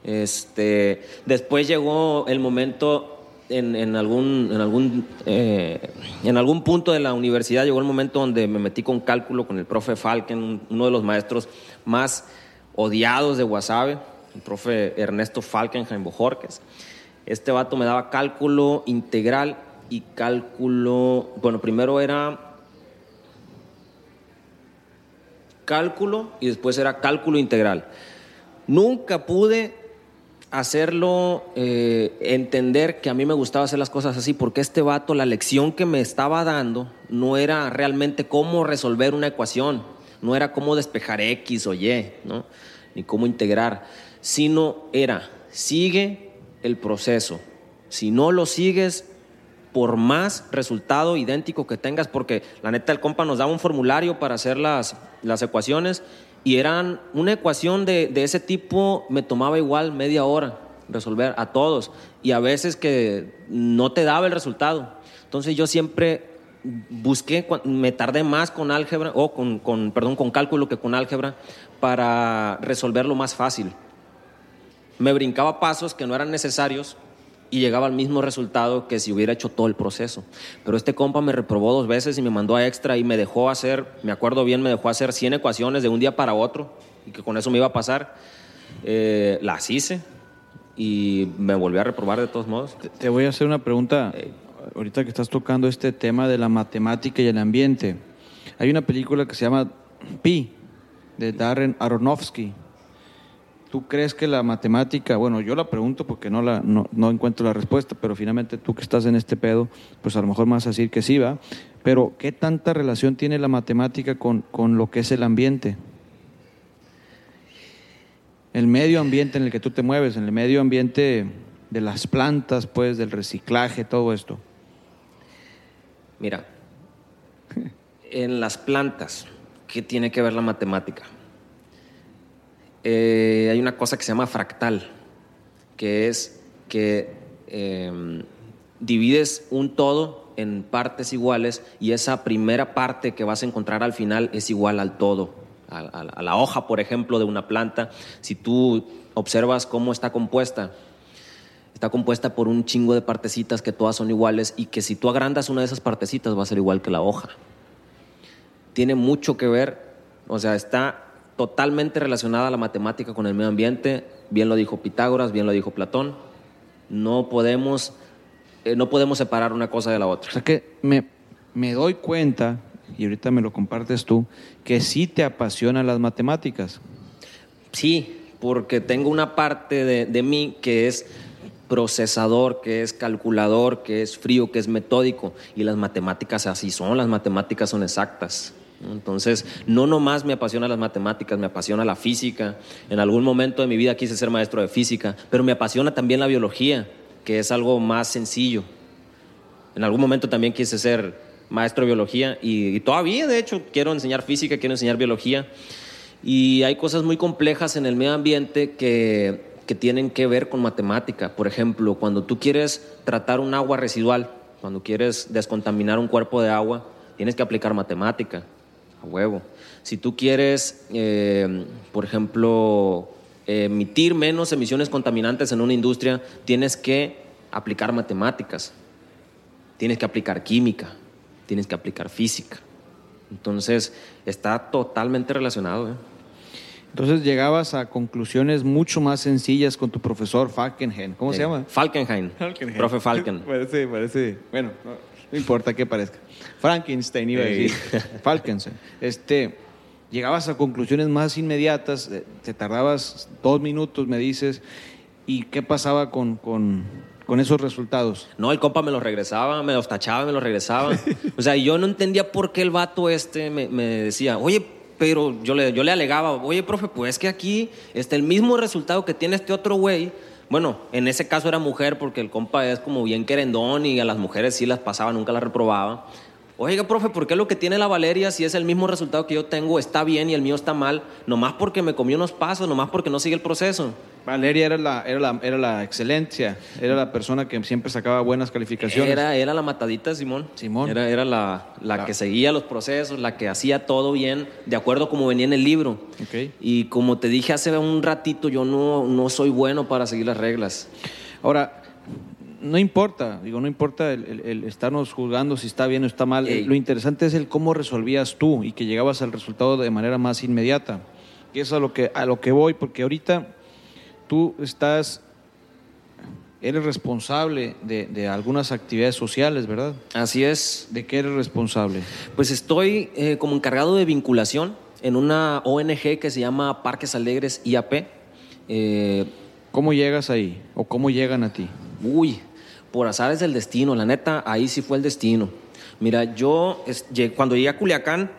Este, después llegó el momento en, algún, en, algún, eh, en algún punto de la universidad llegó el momento donde me metí con cálculo con el profe Falken, uno de los maestros más odiados de Guasave, el profe Ernesto Falkenheim Bojorques. Este vato me daba cálculo integral y cálculo, bueno, primero era cálculo y después era cálculo integral. Nunca pude hacerlo eh, entender que a mí me gustaba hacer las cosas así, porque este vato, la lección que me estaba dando no era realmente cómo resolver una ecuación, no era cómo despejar X o Y, ¿no? ni cómo integrar, sino era, sigue el proceso. Si no lo sigues, por más resultado idéntico que tengas, porque la neta el compa nos daba un formulario para hacer las, las ecuaciones y eran una ecuación de, de, ese tipo, me tomaba igual media hora resolver a todos y a veces que no te daba el resultado. Entonces yo siempre busqué, me tardé más con álgebra, o con, con, perdón, con cálculo que con álgebra para resolverlo más fácil. Me brincaba pasos que no eran necesarios y llegaba al mismo resultado que si hubiera hecho todo el proceso. Pero este compa me reprobó dos veces y me mandó a extra y me dejó hacer, me acuerdo bien, me dejó hacer 100 ecuaciones de un día para otro y que con eso me iba a pasar. Eh, las hice y me volví a reprobar de todos modos. Te, voy a hacer una pregunta, ahorita que estás tocando este tema de la matemática y el ambiente. Hay una película que se llama Pi, de Darren Aronofsky. ¿Tú crees que la matemática, bueno, yo la pregunto porque no, la, no, no, encuentro la respuesta, pero finalmente tú que estás en este pedo, pues a lo mejor me vas decir que sí, va. Pero ¿qué tanta relación tiene la matemática con, con lo que es el ambiente? El medio ambiente en el que tú te mueves, en el medio ambiente de las plantas, pues, del reciclaje, todo esto. Mira, en las plantas, ¿qué tiene que ver la matemática? Eh, hay una cosa que se llama fractal, que es que eh, divides un todo en partes iguales y esa primera parte que vas a encontrar al final es igual al todo. A, a la hoja, por ejemplo, de una planta, si tú observas cómo está compuesta, está compuesta por un chingo de partecitas que todas son iguales y que si tú agrandas una de esas partecitas va a ser igual que la hoja. Tiene mucho que ver, o sea, está totalmente relacionada la matemática con el medio ambiente, bien lo dijo Pitágoras, bien lo dijo Platón. No podemos, eh, no podemos separar una cosa de la otra. O sea que me, me doy cuenta, y ahorita me lo compartes tú, que sí te apasionan las matemáticas. Sí, porque tengo una parte de, de mí que es procesador, que es calculador, que es frío, que es metódico, y las matemáticas así son, las matemáticas son exactas. Entonces, no nomás me apasiona las matemáticas, me apasiona la física. En algún momento de mi vida quise ser maestro de física, pero me apasiona también la biología, que es algo más sencillo. En algún momento también quise ser maestro de biología y, y todavía, de hecho, quiero enseñar física, quiero enseñar biología. Y hay cosas muy complejas en el medio ambiente que, que tienen que ver con matemática. Por ejemplo, cuando tú quieres tratar un agua residual, cuando quieres descontaminar un cuerpo de agua, tienes que aplicar matemática a huevo. Si tú quieres, eh, por ejemplo, emitir menos emisiones contaminantes en una industria, tienes que aplicar matemáticas, tienes que aplicar química, tienes que aplicar física. Entonces, está totalmente relacionado. ¿eh? Entonces llegabas a conclusiones mucho más sencillas con tu profesor Falkenhayn. ¿Cómo Eh, se llama? Falkenhayn. Falkenhayn. Profe Falken. Parece, parece. Bueno, no, importa qué parezca. Frankenstein iba a decir. Falkenstein. Este, llegabas a conclusiones más inmediatas, eh, te tardabas dos minutos, me dices. ¿Y qué pasaba con, con, con esos resultados? No, el compa me los regresaba, me los tachaba, me los regresaba. O sea, yo no entendía por qué el vato este me, me decía, oye, pero yo le, yo le alegaba, oye, profe, pues que aquí está el mismo resultado que tiene este otro güey. Bueno, en ese caso era mujer porque el compa es como bien querendón y a las mujeres sí las pasaba, nunca las reprobaba. Oiga, profe, ¿por qué lo que tiene la Valeria, si es el mismo resultado que yo tengo, está bien y el mío está mal? Nomás porque me comió unos pasos, nomás porque no sigue el proceso. Valeria era la, era la, era la excelencia, era la persona que siempre sacaba buenas calificaciones. Era, era la matadita, Simón. Simón. Era, era la, la La- que seguía los procesos, la que hacía todo bien, de acuerdo como venía en el libro. Ok. Y como te dije hace un ratito, yo no, no soy bueno para seguir las reglas. Ahora, no importa, digo, no importa el, el- el estarnos juzgando si está bien o está mal. Ey. Lo interesante es el cómo resolvías tú y que llegabas al resultado de manera más inmediata. Y eso es a lo que, a lo que voy, porque ahorita tú estás eres responsable de, de algunas actividades sociales, ¿verdad? Así es. ¿De qué eres responsable? Pues estoy eh, como encargado de vinculación en una ONG que se llama Parques Alegres IAP. Eh, ¿Cómo llegas ahí? ¿O cómo llegan a ti? uy, por azares del destino, la neta, ahí sí fue el destino. Mira, yo es- cuando llegué a Culiacán,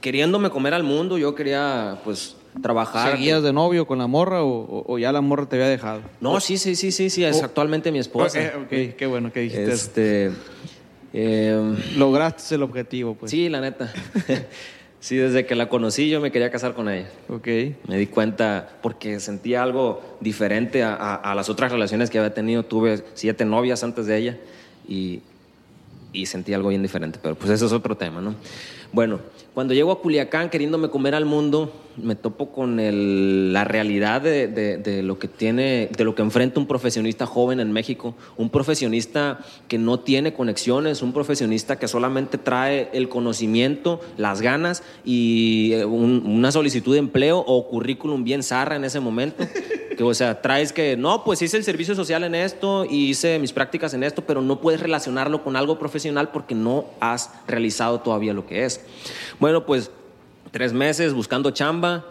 queriéndome comer al mundo, yo quería pues trabajar. ¿Seguías de novio con la morra o, ya la morra te había dejado? No, sí, sí, sí, sí, sí, es actualmente mi esposa. Ok, ok, qué bueno que dijiste eso. Este, em, Lograste el objetivo, pues. sí, la neta. sí, desde que la conocí yo me quería casar con ella. Ok. Me di cuenta porque sentía algo diferente a, a- a las otras relaciones que había tenido. Tuve siete novias antes de ella y, y sentí algo bien diferente, pero pues eso es otro tema, ¿no? Bueno, cuando llego a Culiacán queriéndome comer al mundo, me topo con el- la realidad de, de- de lo que tiene, de lo que enfrenta un profesionista joven en México, un profesionista que no tiene conexiones, un profesionista que solamente trae el conocimiento, las ganas y eh, un- una solicitud de empleo o currículum bien zarra en ese momento. Que, o sea, traes que, no, pues hice el servicio social en esto y hice mis prácticas en esto, pero no puedes relacionarlo con algo profesional porque no has realizado todavía lo que es. Bueno, pues tres meses buscando chamba,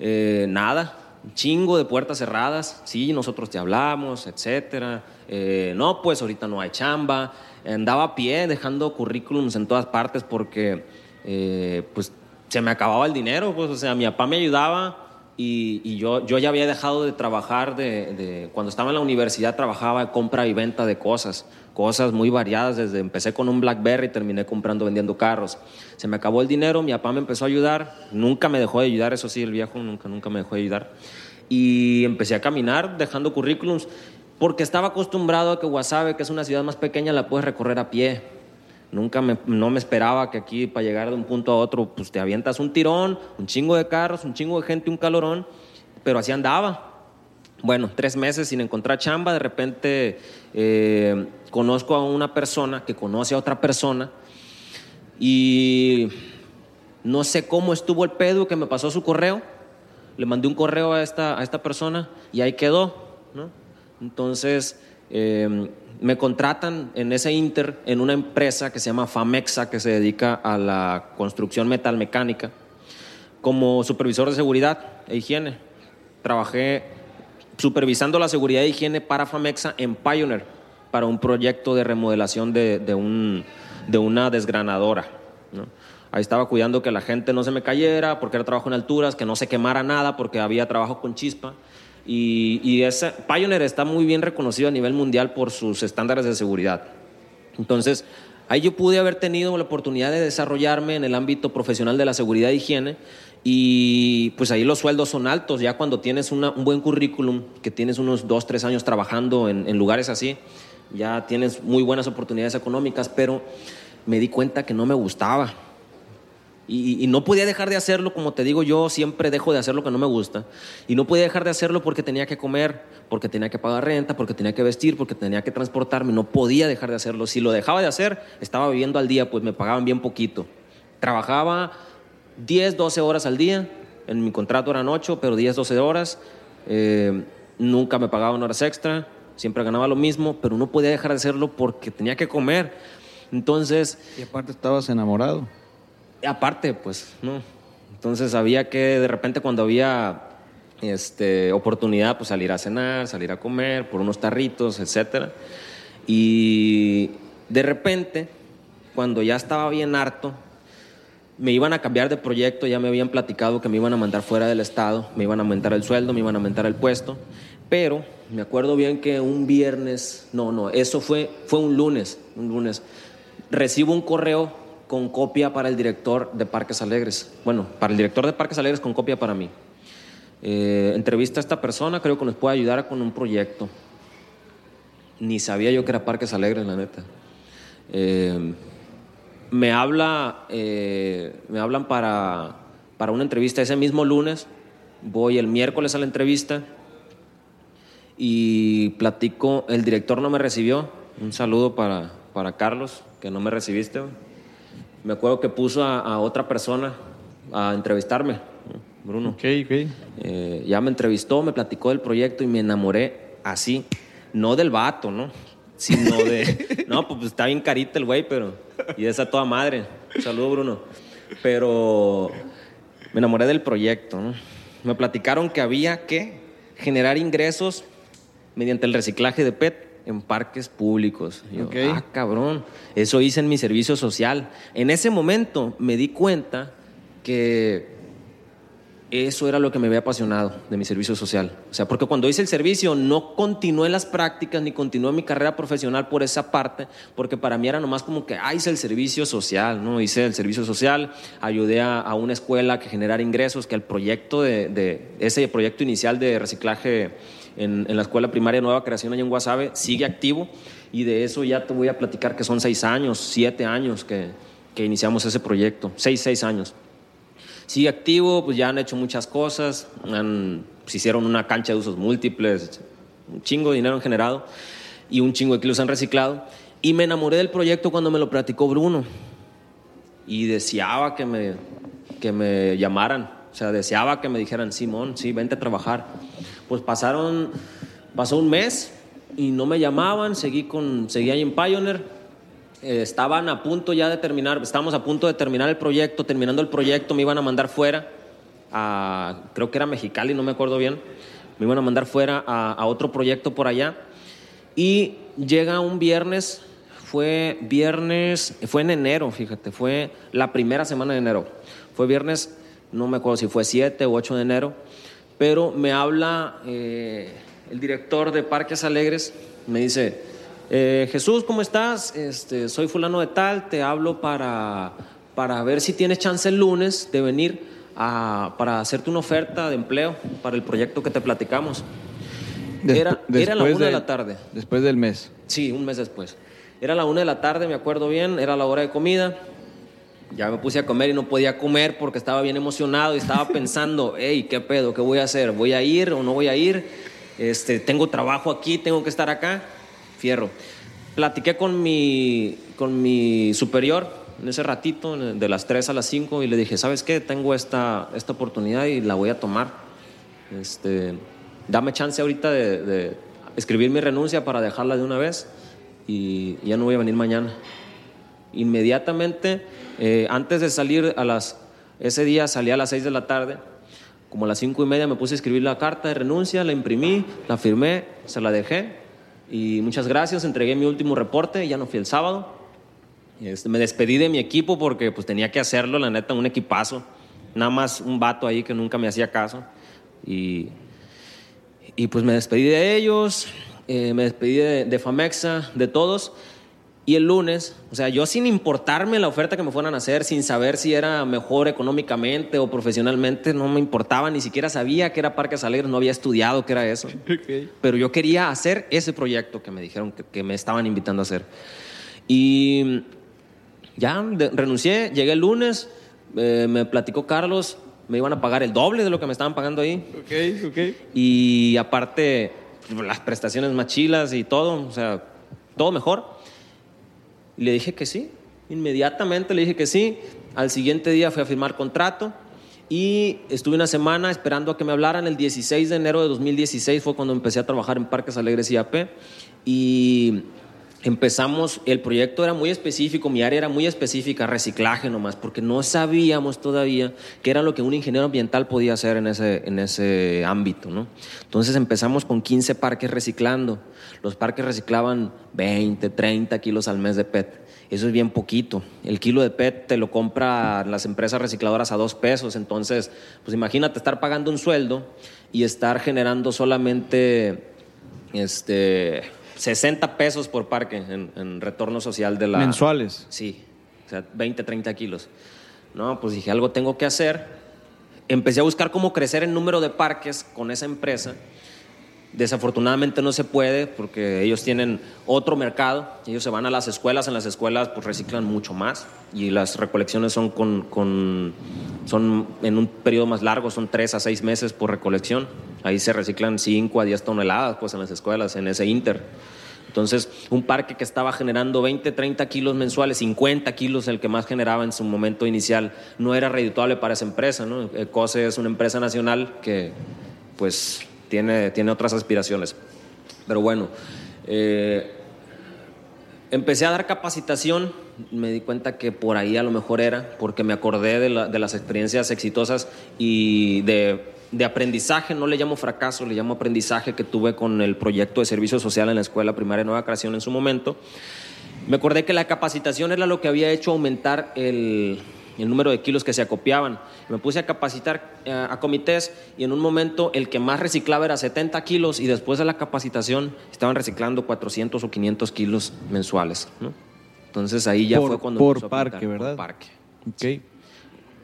eh, nada, chingo de puertas cerradas, sí, nosotros te hablamos, etcétera. Eh, no, pues ahorita no hay chamba. Andaba a pie dejando currículums en todas partes porque, eh, pues, se me acababa el dinero, pues, o sea, mi papá me ayudaba y, yo, yo ya había dejado de trabajar, de, cuando estaba en la universidad trabajaba compra y venta de cosas, cosas muy variadas, desde empecé con un Blackberry terminé comprando, vendiendo carros. Se me acabó el dinero, mi papá me empezó a ayudar, nunca me dejó de ayudar, eso sí, el viejo nunca, nunca me dejó de ayudar. Y empecé a caminar dejando currículums, porque estaba acostumbrado a que Guasave, que es una ciudad más pequeña, la puedes recorrer a pie. Nunca me, no me esperaba que aquí para llegar de un punto a otro, pues te avientas un tirón, un chingo de carros, un chingo de gente, un calorón, pero así andaba. Bueno, tres meses sin encontrar chamba, de repente eh, conozco a una persona que conoce a otra persona y no sé cómo estuvo el pedo que me pasó su correo. Le mandé un correo a esta, a esta persona y ahí quedó. ¿no? Entonces eh, me contratan en ese inter en una empresa que se llama Famexa, que se dedica a la construcción metalmecánica, como supervisor de seguridad e higiene. Trabajé supervisando la seguridad e higiene para Famexa en Pioneer, para un proyecto de remodelación de, de un, de una desgranadora. ¿no? Ahí estaba cuidando que la gente no se me cayera, porque era trabajo en alturas, que no se quemara nada, porque había trabajo con chispa. Y, y ese, Pioneer está muy bien reconocido a nivel mundial por sus estándares de seguridad. Entonces, ahí yo pude haber tenido la oportunidad de desarrollarme en el ámbito profesional de la seguridad e higiene y pues ahí los sueldos son altos, ya cuando tienes una- un buen currículum, que tienes unos dos, tres años trabajando en, en lugares así, ya tienes muy buenas oportunidades económicas, pero me di cuenta que no me gustaba. Y, no podía dejar de hacerlo, como te digo, yo siempre dejo de hacer lo que no me gusta. Y no podía dejar de hacerlo porque tenía que comer, porque tenía que pagar renta, porque tenía que vestir, porque tenía que transportarme. No podía dejar de hacerlo. Si lo dejaba de hacer, estaba viviendo al día, pues me pagaban bien poquito. Trabajaba 10, 12 horas al día. En mi contrato eran 8, pero 10, 12 horas. Eh, nunca me pagaban horas extra. Siempre ganaba lo mismo, pero no podía dejar de hacerlo porque tenía que comer. Entonces, Y aparte estabas enamorado. aparte, pues, ¿no? Entonces había que de repente cuando había este, oportunidad, pues salir a cenar, salir a comer, por unos tarritos, etcétera. Y de repente, cuando ya estaba bien harto, me iban a cambiar de proyecto, ya me habían platicado que me iban a mandar fuera del estado, me iban a aumentar el sueldo, me iban a aumentar el puesto, pero me acuerdo bien que un viernes, no, no, eso fue, fue un lunes, un lunes, recibo un correo con copia para el director de Parques Alegres, bueno, para el director de Parques Alegres con copia para mí. Eh, entrevista a esta persona, creo que nos puede ayudar con un proyecto. Ni sabía yo que era Parques Alegres, la neta. Eh, me habla, eh, me hablan para, para una entrevista ese mismo lunes. Voy el miércoles a la entrevista y platico. El director no me recibió. Un saludo para, para Carlos, que no me recibiste. Me acuerdo que puso a, a otra persona a entrevistarme, ¿no? Bruno. Ok, ok. Eh, ya me entrevistó, me platicó del proyecto y me enamoré así no del vato, ¿no? Sino de, no, pues está bien carita el güey, pero, y esa toda madre. Saludo, Bruno. Pero me enamoré del proyecto, ¿no? Me platicaron que había que generar ingresos mediante el reciclaje de PET en parques públicos. Yo. Ah, cabrón. Eso hice en mi servicio social. En ese momento me di cuenta que eso era lo que me había apasionado de mi servicio social. O sea, porque cuando hice el servicio no continué las prácticas ni continué mi carrera profesional por esa parte, porque para mí era nomás como que, ah, hice el servicio social, ¿no? Hice el servicio social, ayudé a, a una escuela que generara ingresos, que el proyecto de, de- ese proyecto inicial de reciclaje en, en la escuela primaria Nueva Creación allá en Guasave sigue activo. Y de eso ya te voy a platicar que son seis años, siete años que, que iniciamos ese proyecto, seis, seis años. Sigue activo, pues ya han hecho muchas cosas, han, pues hicieron una cancha de usos múltiples, un chingo de dinero han generado y un chingo de kilos han reciclado. Y me enamoré del proyecto cuando me lo platicó Bruno. Y deseaba que me, que me llamaran, o sea, deseaba que me dijeran, Simón, sí, vente a trabajar. Pues pasaron, pasó un mes y no me llamaban, seguí, con, seguí ahí en Pioneer, eh, estaban a punto ya de terminar, estábamos a punto de terminar el proyecto, terminando el proyecto me iban a mandar fuera, a, creo que era Mexicali, no me acuerdo bien, me iban a mandar fuera a, a otro proyecto por allá. Y llega un viernes, fue viernes, fue en enero, fíjate, fue la primera semana de enero, fue viernes, no me acuerdo si fue 7 u 8 de enero, pero me habla eh, el director de Parques Alegres, me dice, eh, Jesús, ¿cómo estás? Este, soy fulano de tal, te hablo para, para ver si tienes chance el lunes de venir a- para hacerte una oferta de empleo para el proyecto que te platicamos. Era, era la una de de- la tarde. Después del mes. Sí, un mes después. Era la una de la tarde, me acuerdo bien, era la hora de comida. Ya me puse a comer y no podía comer porque estaba bien emocionado y estaba pensando, hey, ¿qué pedo? ¿Qué voy a hacer? ¿Voy a ir o no voy a ir? Este, tengo trabajo aquí, tengo que estar acá. Fierro. Platiqué con mi, con mi superior en ese ratito, de las 3 a las 5, y le dije, ¿sabes qué? Tengo esta, esta oportunidad y la voy a tomar. Este, dame chance ahorita de, de escribir mi renuncia para dejarla de una vez y ya no voy a venir mañana. Inmediatamente, eh, antes de salir a las, ese día salí a las 6 de la tarde, como a las cinco y media me puse a escribir la carta de renuncia, la imprimí, la firmé, se la dejé y muchas gracias, entregué mi último reporte, ya no fui el sábado. Este, me despedí de mi equipo porque pues tenía que hacerlo, la neta, un equipazo. Nada más un vato ahí que nunca me hacía caso. Y, y pues me despedí de ellos, eh, me despedí de, de Famexa, de todos. Y el lunes, o sea, yo sin importarme la oferta que me fueran a hacer, sin saber si era mejor económicamente o profesionalmente, no me importaba, ni siquiera sabía que era Parques Alegres, no había estudiado que era eso. Pero yo quería hacer ese proyecto que me dijeron que, que me estaban invitando a hacer. Y ya de- renuncié, llegué el lunes, eh, me platicó Carlos, me iban a pagar el doble de lo que me estaban pagando ahí. Ok, ok. Y aparte, las prestaciones más chilas y todo, o sea, todo mejor. Y le dije que sí. Inmediatamente le dije que sí. Al siguiente día fui a firmar contrato y estuve una semana esperando a que me hablaran. El 16 de enero de 2016 fue cuando empecé a trabajar en Parques Alegres IAP. Y empezamos, el proyecto era muy específico, mi área era muy específica, reciclaje nomás, porque no sabíamos todavía qué era lo que un ingeniero ambiental podía hacer en ese, en ese ámbito, ¿no? Entonces empezamos con 15 parques reciclando. Los parques reciclaban 20, 30 kilos al mes de PET. Eso es bien poquito. El kilo de PET te lo compra las empresas recicladoras a dos pesos. Entonces, pues imagínate estar pagando un sueldo y estar generando solamente este, 60 pesos por parque en, en retorno social de la... Mensuales. Sí, o sea, 20, 30 kilos. No, pues dije, algo tengo que hacer. Empecé a buscar cómo crecer el número de parques con esa empresa. Desafortunadamente no se puede porque ellos tienen otro mercado. Ellos se van a las escuelas, en las escuelas pues reciclan mucho más y las recolecciones son, con, con- son en un periodo más largo, son tres a seis meses por recolección. Ahí se reciclan 5 a 10 toneladas pues en las escuelas, en ese inter. Entonces, un parque que estaba generando 20, 30 kilos mensuales, 50 kilos el que más generaba en su momento inicial, no era redituable para esa empresa. ¿no? Eh, COSE es una empresa nacional que pues tiene, tiene otras aspiraciones. Pero bueno, eh, empecé a dar capacitación, me di cuenta que por ahí a lo mejor era, porque me acordé de, la- de las experiencias exitosas y de, aprendizaje, no le llamo fracaso, le llamo aprendizaje que tuve con el proyecto de servicio social en la Escuela Primaria Nueva Creación en su momento. Me acordé que la capacitación era lo que había hecho aumentar el, el número de kilos que se acopiaban. Me puse a capacitar eh, a comités y en un momento el que más reciclaba era 70 kilos y después de la capacitación estaban reciclando 400 o 500 kilos mensuales. ¿no? Entonces ahí ya Por- fue cuando por a parque, pintar, ¿verdad? Por parque. Ok.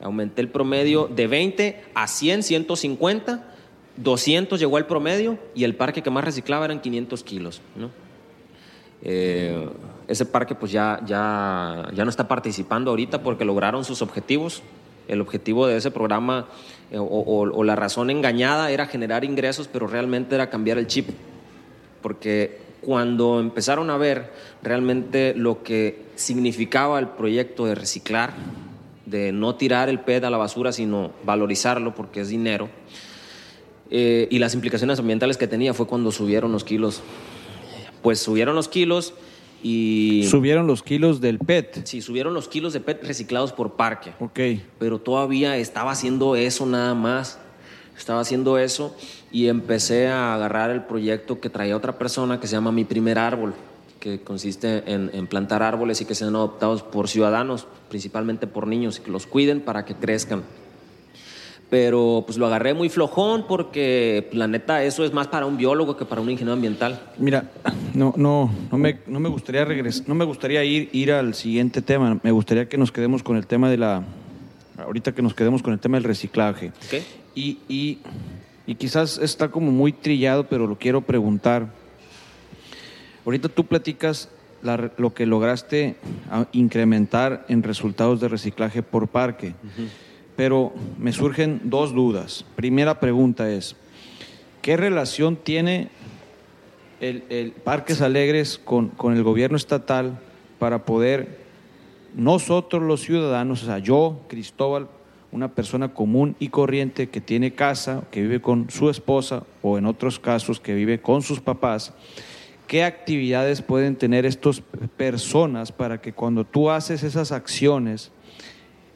Aumenté el promedio de 20 a 100, 150, 200 llegó al promedio y el parque que más reciclaba eran 500 kilos. ¿no? Eh, ese parque pues ya, ya, ya no está participando ahorita porque lograron sus objetivos. El objetivo de ese programa eh, o, o- o la razón engañada era generar ingresos, pero realmente era cambiar el chip. Porque cuando empezaron a ver realmente lo que significaba el proyecto de reciclar, de no tirar el PET a la basura, sino valorizarlo porque es dinero, eh, y las implicaciones ambientales que tenía fue cuando subieron los kilos. Pues subieron los kilos y... Subieron los kilos del PET. Sí, subieron los kilos de PET reciclados por parque Ok. pero todavía estaba haciendo eso nada más. Estaba haciendo eso y empecé a agarrar el proyecto que traía otra persona que se llama Mi Primer Árbol, que consiste en, en plantar árboles y que sean adoptados por ciudadanos, principalmente por niños, y que los cuiden para que crezcan. Pero pues lo agarré muy flojón porque la neta eso es más para un biólogo que para un ingeniero ambiental. Mira, no, no, no me, no me gustaría regresar, no me gustaría ir, ir al siguiente tema. Me gustaría que nos quedemos con el tema de la, ahorita que nos quedemos con el tema del reciclaje. ¿Ok? Y, y, y quizás está como muy trillado, pero lo quiero preguntar. Ahorita tú platicas la lo que lograste ah, incrementar en resultados de reciclaje por parque, pero me surgen dos dudas. Primera pregunta es, ¿qué relación tiene el, Parques Alegres con, con el gobierno estatal para poder nosotros los ciudadanos, o sea, yo, Cristóbal, una persona común y corriente que tiene casa, que vive con su esposa o en otros casos que vive con sus papás, ¿qué actividades pueden tener estas personas para que cuando tú haces esas acciones,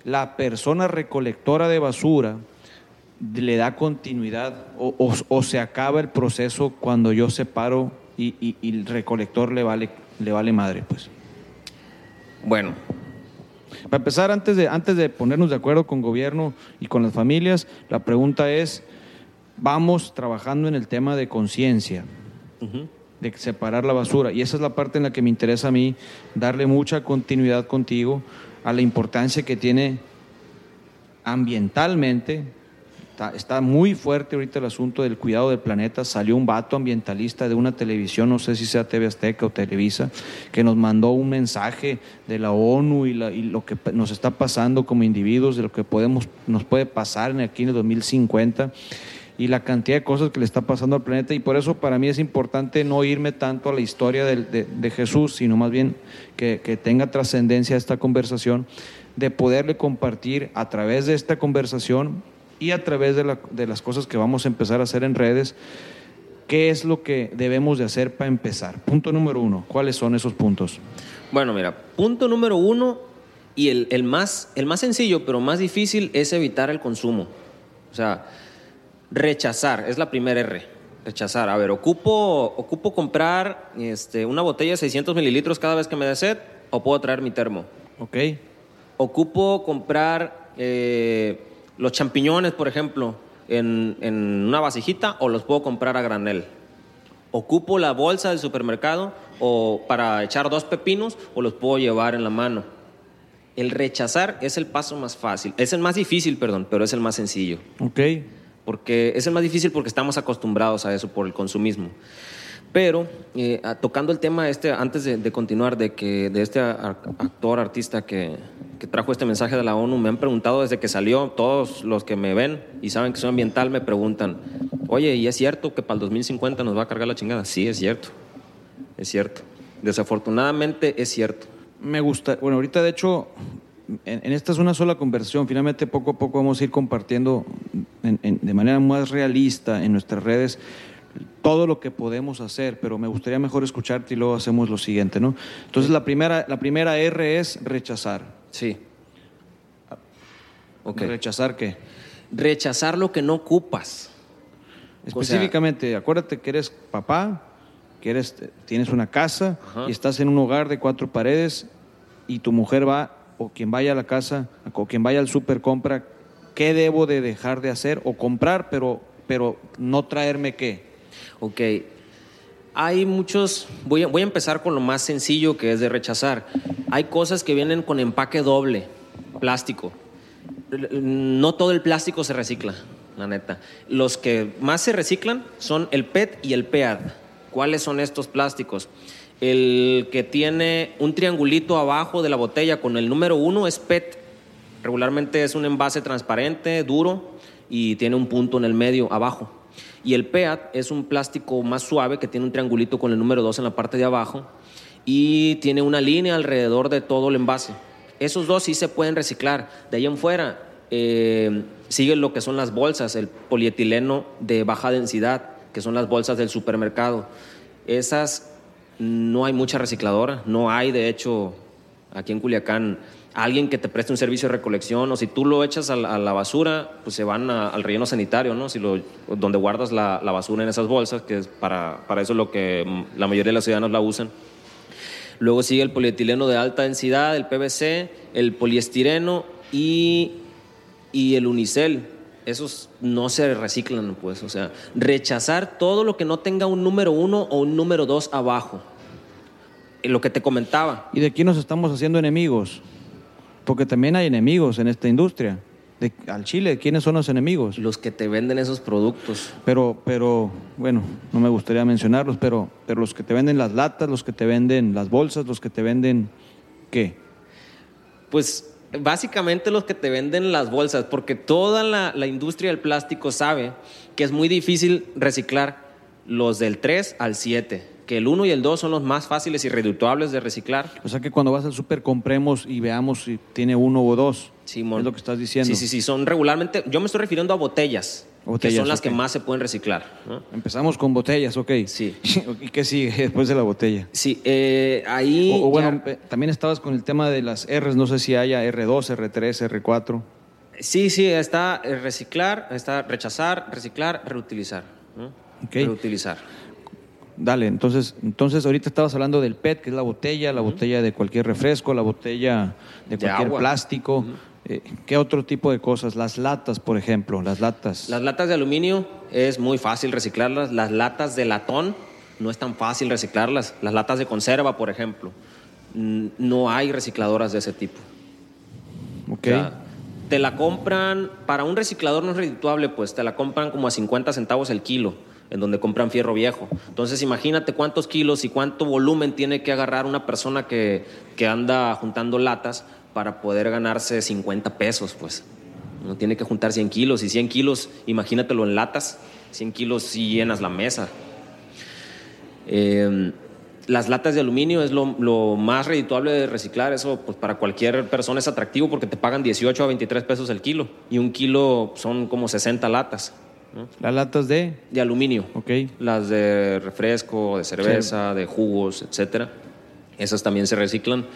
la persona recolectora de basura le da continuidad o, o- o se acaba el proceso cuando yo separo y, y- y el recolector le vale, le vale madre, pues? Bueno, Para empezar, antes de, antes de ponernos de acuerdo con gobierno y con las familias, la pregunta es, vamos trabajando en el tema de conciencia, de separar la basura. Y esa es la parte en la que me interesa a mí darle mucha continuidad contigo a la importancia que tiene ambientalmente. Está, muy fuerte ahorita el asunto del cuidado del planeta. Salió un vato ambientalista de una televisión, no sé si sea TV Azteca o Televisa, que nos mandó un mensaje de la ONU y, lo que nos está pasando como individuos, de lo que podemos, nos puede pasar aquí en el 2050 y la cantidad de cosas que le está pasando al planeta. Y por eso para mí es importante no irme tanto a la historia del- de, de Jesús, sino más bien que, que tenga trascendencia esta conversación, de poderle compartir a través de esta conversación y a través de, la- de las cosas que vamos a empezar a hacer en redes, qué es lo que debemos de hacer para empezar. Punto número uno, ¿cuáles son esos puntos? Bueno, mira, punto número uno y el, el más, el más sencillo, pero más difícil, es evitar el consumo. O sea, rechazar, es la primera R. Rechazar. A ver, ocupo, ocupo comprar este, una botella de 600 mililitros cada vez que me dé sed o puedo traer mi termo. ¿Ok? Ocupo comprar eh, los champiñones, por ejemplo, en, en una vasijita o los puedo comprar a granel. Ocupo la bolsa del supermercado o para echar dos pepinos o los puedo llevar en la mano. El rechazar es el paso más fácil, es el más difícil, perdón, pero es el más sencillo. ¿Ok? Porque es el más difícil porque estamos acostumbrados a eso por el consumismo. Pero eh, tocando el tema este, antes de, de continuar, de que de este actor, artista que, que trajo este mensaje de la ONU, me han preguntado desde que salió, todos los que me ven y saben que soy ambiental me preguntan, oye, ¿y es cierto que para el 2050 nos va a cargar la chingada? Sí, es cierto, es cierto. Desafortunadamente es cierto. Me gusta, bueno, ahorita de hecho, en, en esta es una sola conversación, finalmente poco a poco vamos a ir compartiendo en- en- de manera más realista en nuestras redes todo lo que podemos hacer, pero me gustaría mejor escucharte y luego hacemos lo siguiente, ¿no? Entonces la primera, la primera R es rechazar. Sí. Ok. ¿Rechazar qué? Rechazar lo que no ocupas. Específicamente, acuérdate que eres papá, que eres, tienes una casa Ajá. y estás en un hogar de cuatro paredes y tu mujer va, o quien vaya a la casa, o quien vaya al súper compra, ¿qué debo de dejar de hacer o comprar, pero, pero no traerme qué? Ok. Hay muchos, voy a, voy a empezar con lo más sencillo que es de rechazar. Hay cosas que vienen con empaque doble, plástico. No todo el plástico se recicla, la neta. Los que más se reciclan son el PET y el PEAD. ¿Cuáles son estos plásticos? El que tiene un triangulito abajo de la botella con el número uno es PET. Regularmente es un envase transparente, duro y tiene un punto en el medio abajo. Y el PEAT es un plástico más suave que tiene un triangulito con el número 2 en la parte de abajo y tiene una línea alrededor de todo el envase. Esos dos sí se pueden reciclar. De ahí en fuera eh, siguen lo que son las bolsas, el polietileno de baja densidad, que son las bolsas del supermercado. Esas no hay mucha recicladora, no hay de hecho aquí en Culiacán alguien que te preste un servicio de recolección o si tú lo echas a la, basura, pues se van al relleno sanitario, ¿no? Si lo, donde guardas la, la basura en esas bolsas, que es para, para eso es lo que mm, la mayoría de los ciudadanos la usan. Luego sigue el polietileno de alta densidad, el PVC, el poliestireno y, y el unicel. Esos no se reciclan, pues. O sea, rechazar todo lo que no tenga un número uno o un número dos abajo. Eh, Lo que te comentaba. ¿Y de quién nos estamos haciendo enemigos? Porque también hay enemigos en esta industria. De- al Chile, ¿quiénes son los enemigos? Los que te venden esos productos. Pero, pero, bueno, no me gustaría mencionarlos, pero, pero los que te venden las latas, los que te venden las bolsas, los que te venden, ¿qué? Pues básicamente los que te venden las bolsas, porque toda la, la industria del plástico sabe que es muy difícil reciclar los del 3 al 7, que el 1 y el 2 son los más fáciles y redituables de reciclar. O sea que cuando vas al súper compremos y veamos si tiene uno o dos. Simón. Es lo que estás diciendo. Sí, sí, sí, son regularmente, yo me estoy refiriendo a botellas, que son las que más se pueden reciclar. ¿no? Empezamos con botellas, ok. Sí. ¿Y qué sigue después de la botella? Sí, eh, ahí... O, o bueno, ya- eh, también estabas con el tema de las R's, no sé si haya R2, R3, R4. Sí, sí, está eh, reciclar, está rechazar, reciclar, reutilizar. ¿no? Reutilizar. Dale, entonces, entonces ahorita estabas hablando del PET, que es la botella, la botella de cualquier refresco, la botella de De cualquier agua. plástico. Eh, ¿Qué otro tipo de cosas? Las latas, por ejemplo, las latas. Las latas de aluminio es muy fácil reciclarlas. Las latas de latón no es tan fácil reciclarlas. Las latas de conserva, por ejemplo, no hay recicladoras de ese tipo. ok. O sea, te la compran, para un reciclador no es redituable, pues te la compran como a 50 centavos el kilo, en donde compran fierro viejo. Entonces imagínate cuántos kilos y cuánto volumen tiene que agarrar una persona que, que anda juntando latas para poder ganarse 50 pesos, pues. No tiene que juntar 100 kilos y 100 kilos, imagínatelo en latas, 100 kilos si llenas la mesa. Eh, las latas de aluminio es lo, lo más redituable de reciclar. Eso pues, para cualquier persona es atractivo porque te pagan 18 a 23 pesos el kilo. Y un kilo son como 60 latas ¿no? Las latas de, de aluminio. ok. Las de refresco, de cerveza, de jugos, etcétera. Esas también se reciclan.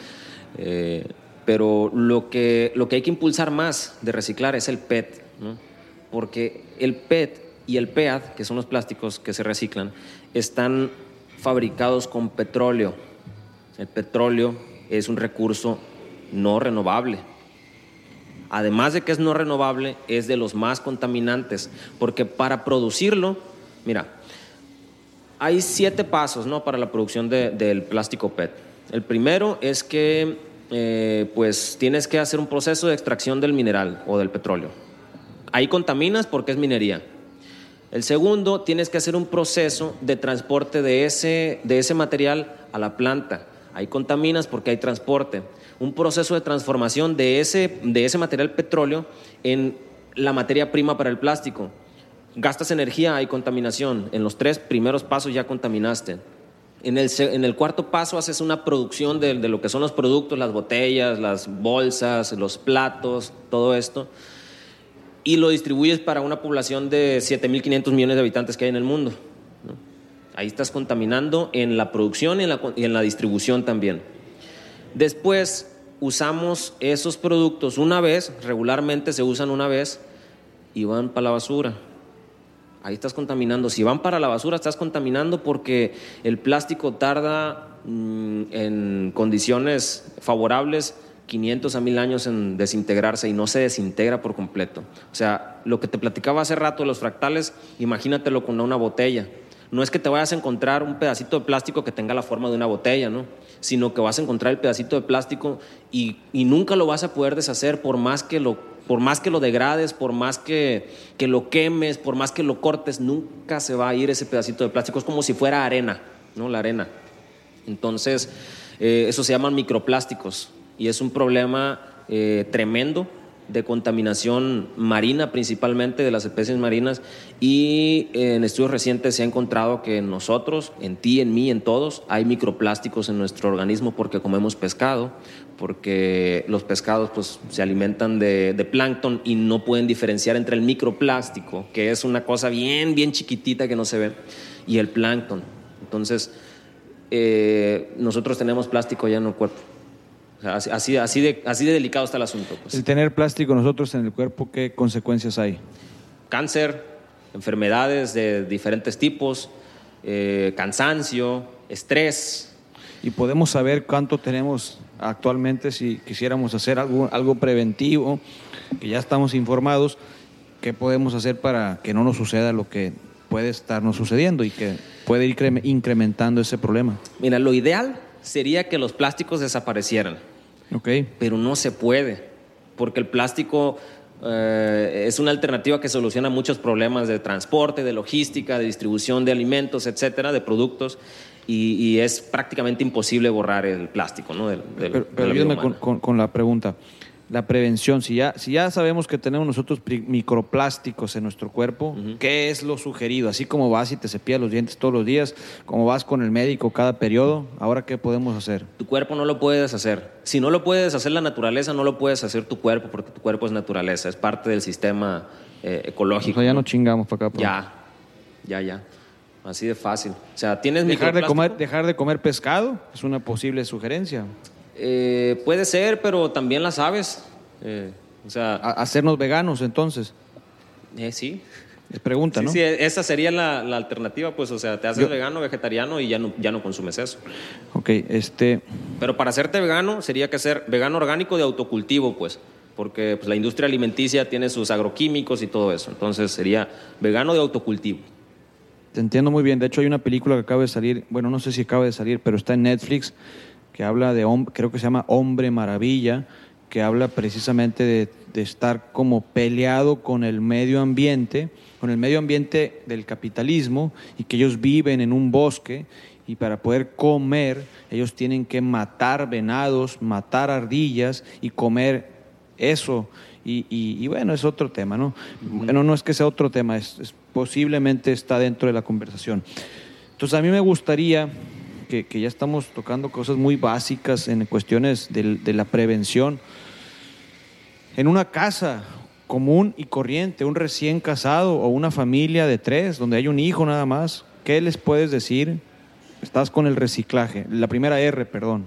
Eh, pero lo que, lo que hay que impulsar más de reciclar es el PET, ¿no? porque el PET y el PEAD, que son los plásticos que se reciclan, están fabricados con petróleo. El petróleo es un recurso no renovable. Además de que es no renovable, es de los más contaminantes, porque para producirlo, mira, hay siete pasos ¿no? para la producción de- del plástico PET. El primero es que eh, pues tienes que hacer un proceso de extracción del mineral o del petróleo. Ahí contaminas porque es minería. El segundo, tienes que hacer un proceso de transporte de ese, de ese material a la planta. Ahí contaminas porque hay transporte. Un proceso de transformación de ese, de ese material petróleo en la materia prima para el plástico. Gastas energía, hay contaminación. En los tres primeros pasos ya contaminaste. En el, cuarto paso haces una producción de, lo que son los productos, las botellas, las bolsas, los platos, todo esto y lo distribuyes para una población de 7.500 millones de habitantes que hay en el mundo. Ahí estás contaminando en la producción y en la, y en la distribución también. Después usamos esos productos una vez, regularmente se usan una vez y van para la basura. Ahí estás contaminando. Si van para la basura, estás contaminando porque el plástico tarda mm, en condiciones favorables 500 a 1000 años en desintegrarse y no se desintegra por completo. O sea, lo que te platicaba hace rato de los fractales, imagínatelo con una botella. No es que te vayas a encontrar un pedacito de plástico que tenga la forma de una botella, ¿no? Sino que vas a encontrar el pedacito de plástico y, y nunca lo vas a poder deshacer por más que lo, por más que lo degrades, por más que, que lo quemes, por más que lo cortes, nunca se va a ir ese pedacito de plástico. Es como si fuera arena, ¿no? La arena. Entonces, eh, eso se llaman microplásticos y es un problema eh, tremendo de contaminación marina principalmente de las especies marinas y en estudios recientes se ha encontrado que en nosotros, en ti, en mí, en todos, hay microplásticos en nuestro organismo porque comemos pescado, porque los pescados pues, se alimentan de, de plancton y no pueden diferenciar entre el microplástico, que es una cosa bien, bien chiquitita que no se ve, y el plancton. Entonces, eh, nosotros tenemos plástico ya en el cuerpo. O sea, así, así, de, así de delicado está el asunto. Pues. El tener plástico nosotros en el cuerpo, ¿qué consecuencias hay? Cáncer, enfermedades de diferentes tipos, eh, cansancio, estrés. Y podemos saber cuánto tenemos actualmente si quisiéramos hacer algo, algo preventivo, que ya estamos informados, ¿qué podemos hacer para que no nos suceda lo que puede estarnos sucediendo y que puede ir cre- incrementando ese problema? Mira, lo ideal sería que los plásticos desaparecieran, ¿Ok? pero no se puede, porque el plástico eh, es una alternativa que soluciona muchos problemas de transporte, de logística, de distribución de alimentos, etcétera, de productos, y, y es prácticamente imposible borrar el plástico, ¿no? Del, del- Pero, ayúdame con, humana. con- con la pregunta. La prevención, si ya, si ya sabemos que tenemos nosotros microplásticos en nuestro cuerpo, ¿qué es lo sugerido? Así como vas y te cepillas los dientes todos los días, como vas con el médico cada periodo, ¿ahora qué podemos hacer? Tu cuerpo no lo puedes hacer. Si no lo puedes hacer la naturaleza, no lo puedes hacer tu cuerpo, porque tu cuerpo es naturaleza, es parte del sistema eh, O ecológico. sea, ya no chingamos para acá. pues. Ya, ya, ya. Así de fácil. O sea, tienes Dejar de, comer, dejar de comer pescado es una posible sugerencia. Eh, puede ser, pero también las aves. Eh, o sea, hacernos veganos, entonces. eh, sí. Es pregunta, Sí, ¿no? sí, esa sería la, la alternativa, pues, o sea, te haces Yo- vegano, vegetariano y ya no, ya no consumes eso. Ok, este. Pero para hacerte vegano, sería que ser vegano orgánico de autocultivo, pues, porque pues, la industria alimenticia tiene sus agroquímicos y todo eso. Entonces, sería vegano de autocultivo. Te entiendo muy bien. De hecho, hay una película que acaba de salir, bueno, no sé si acaba de salir, pero está en Netflix, que habla de, creo que se llama Hombre Maravilla, que habla precisamente de, de estar como peleado con el medio ambiente, con el medio ambiente del capitalismo, y que ellos viven en un bosque, y para poder comer, ellos tienen que matar venados, matar ardillas y comer eso. Y, y- y bueno, es otro tema, ¿no? Bueno, no es que sea otro tema, es, es- posiblemente está dentro de la conversación. Entonces, a mí me gustaría que, que ya estamos tocando cosas muy básicas en cuestiones de, la prevención. En una casa común y corriente, un recién casado o una familia de tres, donde hay un hijo nada más, ¿qué les puedes decir? Estás con el reciclaje, la primera R, perdón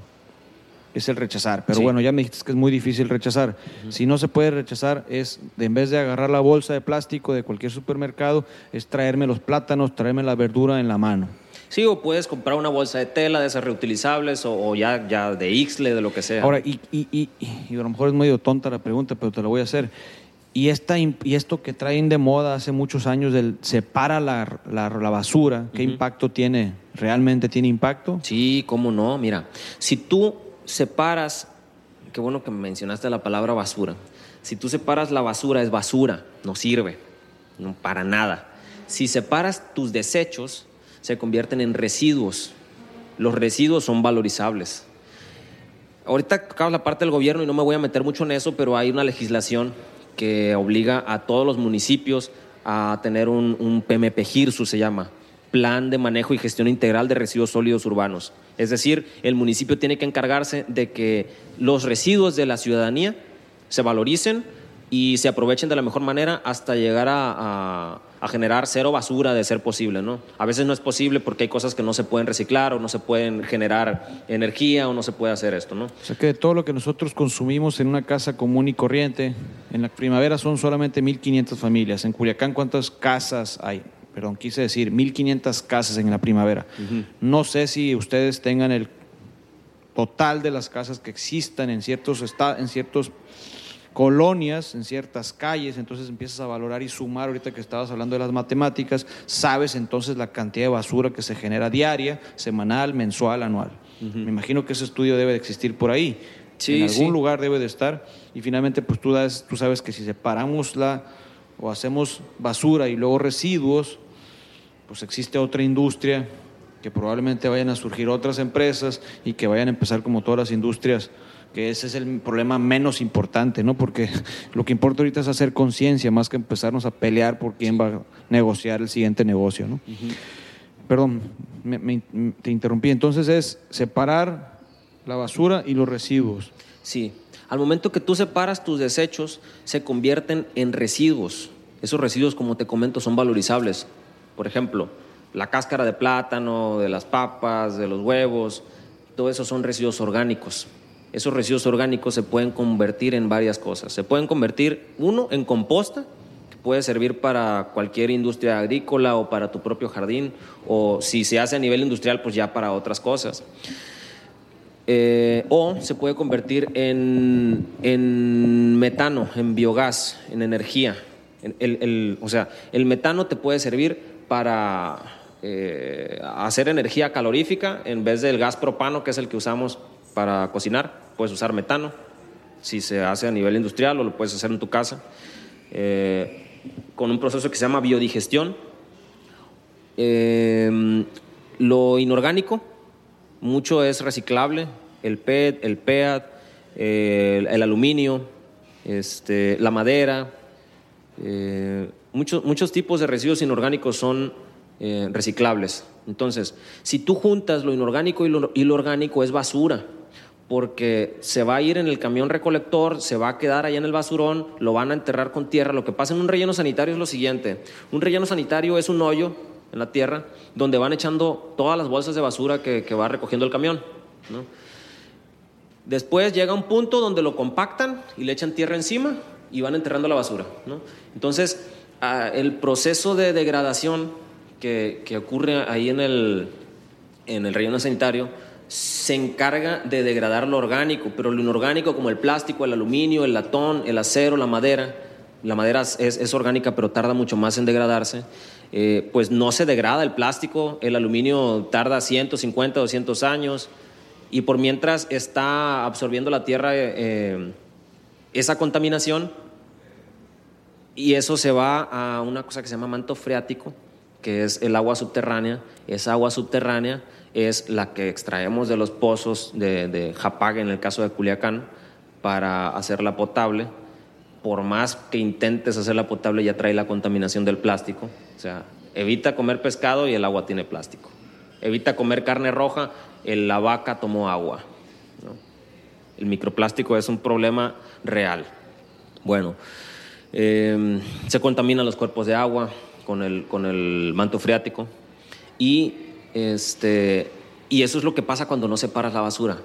es el rechazar. Pero Sí. bueno, ya me dijiste que es muy difícil rechazar. Si no se puede rechazar, es de, en vez de agarrar la bolsa de plástico de cualquier supermercado, es traerme los plátanos, traerme la verdura en la mano. Sí, o puedes comprar una bolsa de tela de esas reutilizables o, o ya, ya de Ixle, de lo que sea. Ahora, y, y, y, y a lo mejor es medio tonta la pregunta, pero te la voy a hacer. Y, esta, y esto que traen de moda hace muchos años del separa la, la, la basura, ¿qué impacto tiene? ¿Realmente tiene impacto? Sí, cómo no. Mira, si tú separas, qué bueno que mencionaste la palabra basura. Si tú separas la basura, es basura, no sirve, no para nada. Si separas tus desechos, se convierten en residuos. Los residuos son valorizables. Ahorita acaba la parte del gobierno y no me voy a meter mucho en eso, pero hay una legislación que obliga a todos los municipios a tener un, un PMP-GIRSU, se llama, Plan de Manejo y Gestión Integral de Residuos Sólidos Urbanos. Es decir, el municipio tiene que encargarse de que los residuos de la ciudadanía se valoricen, y se aprovechen de la mejor manera hasta llegar a, a- a generar cero basura de ser posible, ¿no? A veces no es posible porque hay cosas que no se pueden reciclar o no se pueden generar energía o no se puede hacer esto, ¿no? O sea que de todo lo que nosotros consumimos en una casa común y corriente, en la primavera son solamente 1.500 familias. En Culiacán, ¿cuántas casas hay? Perdón, quise decir 1.500 casas en la primavera. No sé si ustedes tengan el total de las casas que existan en ciertos, en ciertos colonias, en ciertas calles, entonces empiezas a valorar y sumar, ahorita que estabas hablando de las matemáticas, sabes entonces la cantidad de basura que se genera diaria, semanal, mensual, anual. Me imagino que ese estudio debe de existir por ahí. Sí, en algún sí. lugar debe de estar y finalmente pues tú, das- tú sabes que si separamos la o hacemos basura y luego residuos, pues existe otra industria que probablemente vayan a surgir otras empresas y que vayan a empezar como todas las industrias, que ese es el problema menos importante, ¿no? Porque lo que importa ahorita es hacer conciencia más que empezarnos a pelear por quién va a negociar el siguiente negocio, ¿no? Perdón, me- me- te interrumpí. Entonces es separar la basura y los residuos. Sí. Al momento que tú separas tus desechos, se convierten en residuos. Esos residuos, como te comento, son valorizables. Por ejemplo, la cáscara de plátano, de las papas, de los huevos, todo eso son residuos orgánicos. Esos residuos orgánicos se pueden convertir en varias cosas. Se pueden convertir, uno, en composta, que puede servir para cualquier industria agrícola o para tu propio jardín, o si se hace a nivel industrial, pues ya para otras cosas. Eh, o se puede convertir en, en metano, en biogás, en energía. En- el- el- o sea, el metano te puede servir para eh, hacer energía calorífica en vez del gas propano, que es el que usamos para cocinar. Puedes usar metano si se hace a nivel industrial o lo puedes hacer en tu casa eh, con un proceso que se llama biodigestión. Eh, lo inorgánico, mucho es reciclable, el PET, el PEAT, eh, el, aluminio, este, la madera, muchos, muchos tipos de residuos inorgánicos son reciclables. Entonces, si tú juntas lo inorgánico y lo, y lo orgánico es basura, porque se va a ir en el camión recolector, se va a quedar allá en el basurón, lo van a enterrar con tierra. Lo que pasa en un relleno sanitario es lo siguiente, un relleno sanitario es un hoyo en la tierra donde van echando todas las bolsas de basura que, va recogiendo el camión. Después llega un punto donde lo compactan y le echan tierra encima y van enterrando la basura. Entonces, ah, el proceso de degradación que, que ocurre ahí en el, en el relleno sanitario se encarga de degradar lo orgánico, pero lo inorgánico como el plástico, el aluminio, el latón, el acero, la madera, la madera es, orgánica pero tarda mucho más en degradarse, eh, pues no se degrada el plástico, el aluminio tarda 150, 200 años y por mientras está absorbiendo la tierra eh, eh, esa contaminación y eso se va a una cosa que se llama manto freático, que es el agua subterránea. Esa agua subterránea es la que extraemos de los pozos de, de Japag, en el caso de Culiacán, para hacerla potable. Por más que intentes hacerla potable, ya trae la contaminación del plástico. O sea, evita comer pescado y el agua tiene plástico. Evita comer carne roja, el- la vaca tomó agua. El microplástico es un problema real. Bueno, eh, se contaminan los cuerpos de agua con el, con el manto freático y, este, y eso es lo que pasa cuando no separas la basura.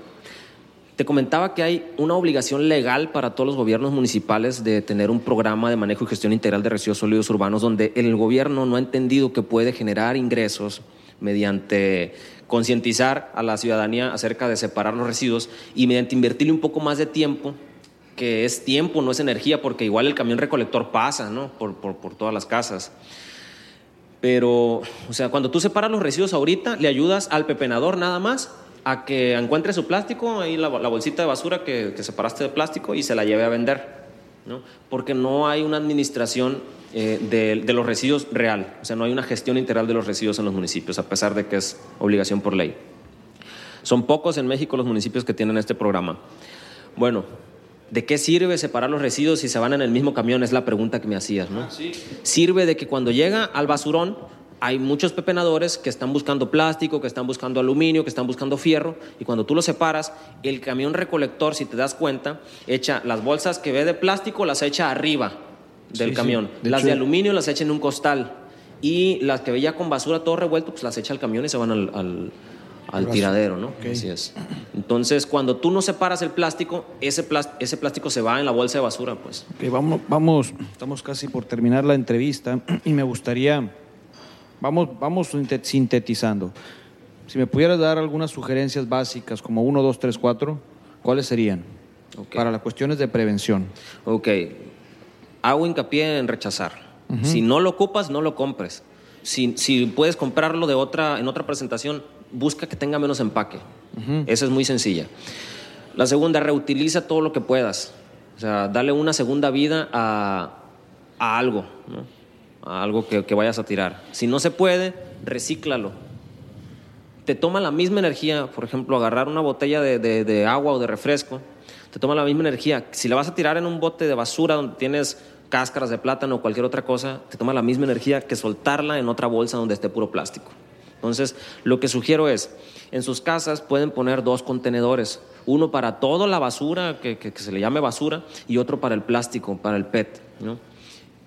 Te comentaba que hay una obligación legal para todos los gobiernos municipales de tener un programa de manejo y gestión integral de residuos sólidos urbanos donde el gobierno no ha entendido que puede generar ingresos mediante concientizar a la ciudadanía acerca de separar los residuos y mediante invertirle un poco más de tiempo, que es tiempo, no es energía, porque igual el camión recolector pasa ¿no? por, por, por todas las casas. Pero, o sea, cuando tú separas los residuos ahorita, le ayudas al pepenador nada más a que encuentre su plástico, ahí la, bolsita de basura que, que separaste de plástico y se la lleve a vender, ¿no? Porque no hay una administración eh, de, de los residuos real, o sea, no hay una gestión integral de los residuos en los municipios, a pesar de que es obligación por ley. Son pocos en México los municipios que tienen este programa. Bueno, ¿de qué sirve separar los residuos si se van en el mismo camión? Es la pregunta que me hacías, ¿no? Sirve de que cuando llega al basurón, hay muchos pepenadores que están buscando plástico, que están buscando aluminio, que están buscando fierro, y cuando tú los separas, el camión recolector, si te das cuenta, echa las bolsas que ve de plástico, las echa arriba del Sí, sí. camión, De las hecho- de aluminio las echa en un costal, y las que ve ya con basura todo revuelto, pues las echa al camión y se van al, al- al tiradero, ¿no? Así es. Entonces, cuando tú no separas el plástico, ese, plás- ese plástico se va en la bolsa de basura, pues. Ok, vamos, vamos, estamos casi por terminar la entrevista y me gustaría, vamos, vamos sinte- sintetizando. Si me pudieras dar algunas sugerencias básicas, como 1, 2, 3, 4, ¿cuáles serían? Ok. Para las cuestiones de prevención. Ok, hago hincapié en rechazar. Si no lo ocupas, no lo compres. Si, si puedes comprarlo de otra, en otra presentación, busca que tenga menos empaque. Esa es muy sencilla. La segunda, reutiliza todo lo que puedas. O sea, dale una segunda vida a, a algo, ¿no? A algo que, que vayas a tirar. Si no se puede, recíclalo te toma la misma energía, por ejemplo, agarrar una botella de, de- de agua o de refresco, te toma la misma energía. Si la vas a tirar en un bote de basura donde tienes cáscaras de plátano o cualquier otra cosa, te toma la misma energía que soltarla en otra bolsa donde esté puro plástico. Entonces, lo que sugiero es, en sus casas pueden poner dos contenedores, uno para toda la basura, que, que- que se le llame basura, y otro para el plástico, para el PET. ¿no?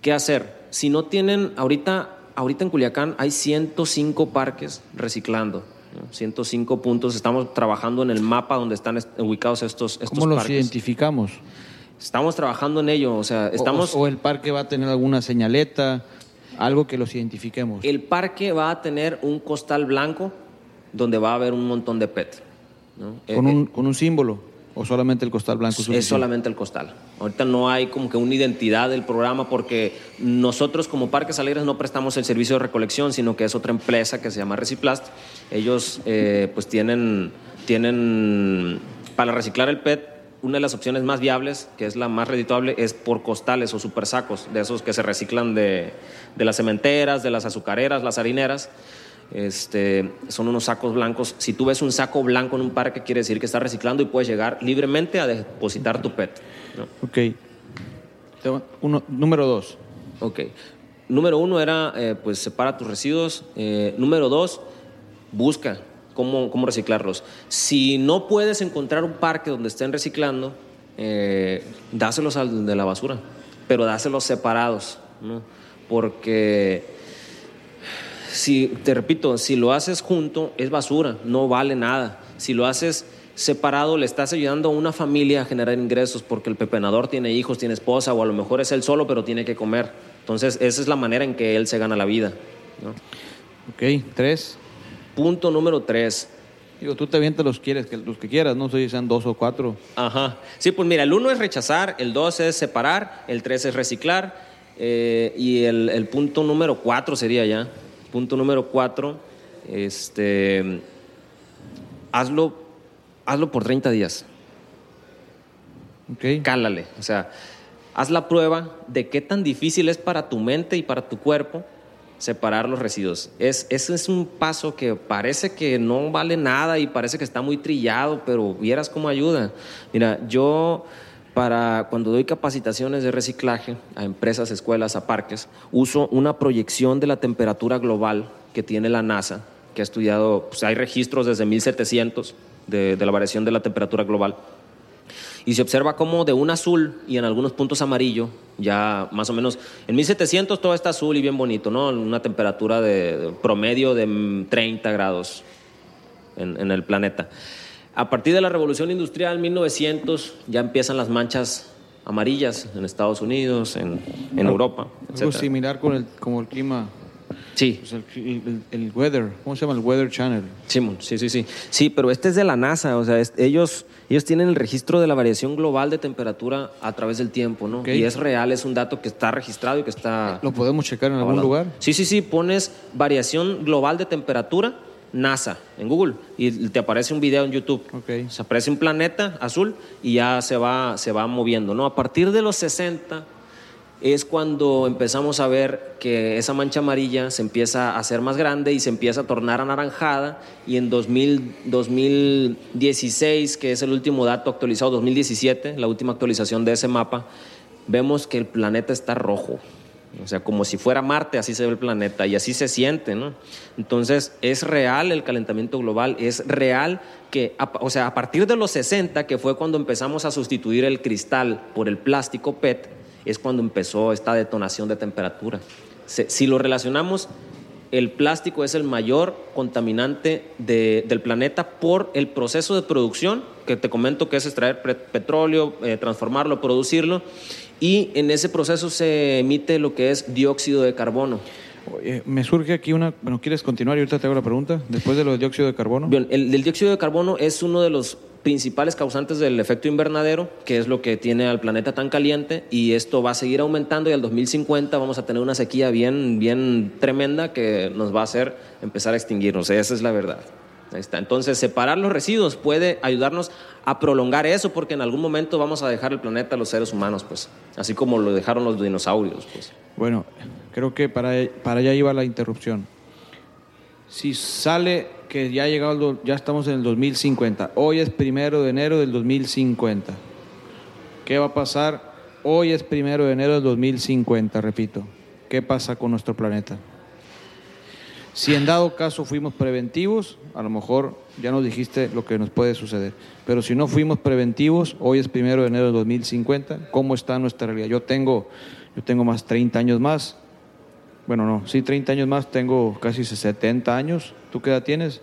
¿Qué hacer? Si no tienen, ahorita, ahorita en Culiacán hay 105 parques reciclando. ¿no? 105 puntos. Estamos trabajando en el mapa donde están est- ubicados estos, estos ¿Cómo los parques. identificamos? Estamos trabajando en ello. O sea, estamos. O, o el parque va a tener alguna señaleta, algo que los identifiquemos. El parque va a tener un costal blanco donde va a haber un montón de PET. ¿no? con, Eh, un, con un símbolo o solamente el costal blanco. Es suficiente? solamente el costal. Ahorita no hay como que una identidad del programa porque nosotros como Parques Alegres no prestamos el servicio de recolección, sino que es otra empresa que se llama Reciplast. Ellos eh, pues tienen, tienen, para reciclar el PET, una de las opciones más viables, que es la más redituable, es por costales o super sacos, de esos que se reciclan de, de las cementeras, de las azucareras, las harineras. Este, son unos sacos blancos. Si tú ves un saco blanco en un parque, quiere decir que está reciclando y puedes llegar libremente a depositar tu PET. ¿no? Ok. Uno, número dos. Ok. Número uno era, eh, pues, separa tus residuos. Eh, número dos, busca cómo, reciclarlos. Si no puedes encontrar un parque donde estén reciclando, eh, dáselos de la basura, pero dáselos separados, ¿no? Porque si, te repito, si lo haces junto, es basura, no vale nada. Si lo haces separado, le estás ayudando a una familia a generar ingresos porque el pepenador tiene hijos, tiene esposa, o a lo mejor es él solo, pero tiene que comer. Entonces, esa es la manera en que él se gana la vida. ¿no? Ok. Tres. Punto número tres. Digo, tú te avientas los, quieres, que, los que quieras, no sé si sean dos o cuatro. Ajá. Sí, pues mira, el uno es rechazar, el dos es separar, el tres es reciclar, eh, y el, el punto número cuatro sería ya. Punto número cuatro, este, hazlo, hazlo por 30 días. Ok. Cálale. O sea, haz la prueba de qué tan difícil es para tu mente y para tu cuerpo separar los residuos. Es, ese es un paso que parece que no vale nada y parece que está muy trillado, pero vieras cómo ayuda. Mira, yo para cuando doy capacitaciones de reciclaje a empresas, escuelas, a parques, uso una proyección de la temperatura global que tiene la NASA, que ha estudiado, pues hay registros desde 1700 de, de la variación de la temperatura global. Y se observa como de un azul y en algunos puntos amarillo, ya más o menos, en 1700 todo está azul y bien bonito, ¿no? Una temperatura de, promedio de mm, 30 grados en, en el planeta. A partir de la revolución industrial, 1900, ya empiezan las manchas amarillas en Estados Unidos, en, en Europa, Algo etc. similar con el, como el clima, Sí, pues el, el- el weather, ¿cómo se llama? El Weather Channel. Simón, sí, sí, sí. Sí, pero este es de la NASA, o sea, es- ellos, ellos tienen el registro de la variación global de temperatura a través del tiempo, ¿no? Y es real, es un dato que está registrado y que está... ¿Lo podemos checar en algún avalado. lugar? Sí, sí, sí, pones variación global de temperatura NASA en Google y te aparece un video en YouTube. Ok. Se aparece un planeta azul y ya se va, se va moviendo, ¿no? A partir de los 60 es cuando empezamos a ver que esa mancha amarilla se empieza a hacer más grande y se empieza a tornar anaranjada y en 2000, 2016, que es el último dato actualizado, 2017, la última actualización de ese mapa, vemos que el planeta está rojo. O sea, como si fuera Marte, así se ve el planeta y así se siente, ¿no? Entonces, es real el calentamiento global, es real que, o sea, a partir de los 60, que fue cuando empezamos a sustituir el cristal por el plástico PET, es cuando empezó esta detonación de temperatura. Si lo relacionamos, el plástico es el mayor contaminante del planeta por el proceso de producción, que te comento que es extraer petróleo, eh, transformarlo, producirlo, y en ese proceso se emite lo que es dióxido de carbono. me surge aquí una, bueno, ¿quieres continuar y ahorita te hago la pregunta? Después de lo del dióxido de carbono. Bien, el, el dióxido de carbono es uno de los principales causantes del efecto invernadero, que es lo que tiene al planeta tan caliente, y esto va a seguir aumentando y al 2050 vamos a tener una sequía bien, bien tremenda que nos va a hacer empezar a extinguirnos. Esa es la verdad. Está. Entonces, separar los residuos puede ayudarnos a prolongar eso, porque en algún momento vamos a dejar el planeta a los seres humanos, pues, así como lo dejaron los dinosaurios, pues. Bueno, creo que para, para allá iba la interrupción. Si sale que ya, ha llegado, ya estamos en el 2050, hoy es primero de enero del 2050, ¿qué va a pasar? Hoy es primero de enero del 2050, repito. ¿Qué pasa con nuestro planeta? Si en dado caso fuimos preventivos, a lo mejor ya nos dijiste lo que nos puede suceder. Pero si no fuimos preventivos, hoy es primero de enero de 2050, ¿cómo está nuestra realidad? Yo tengo, yo tengo más 30 años más. Bueno, no, sí, 30 años más, tengo casi 70 años. ¿Tú qué edad tienes?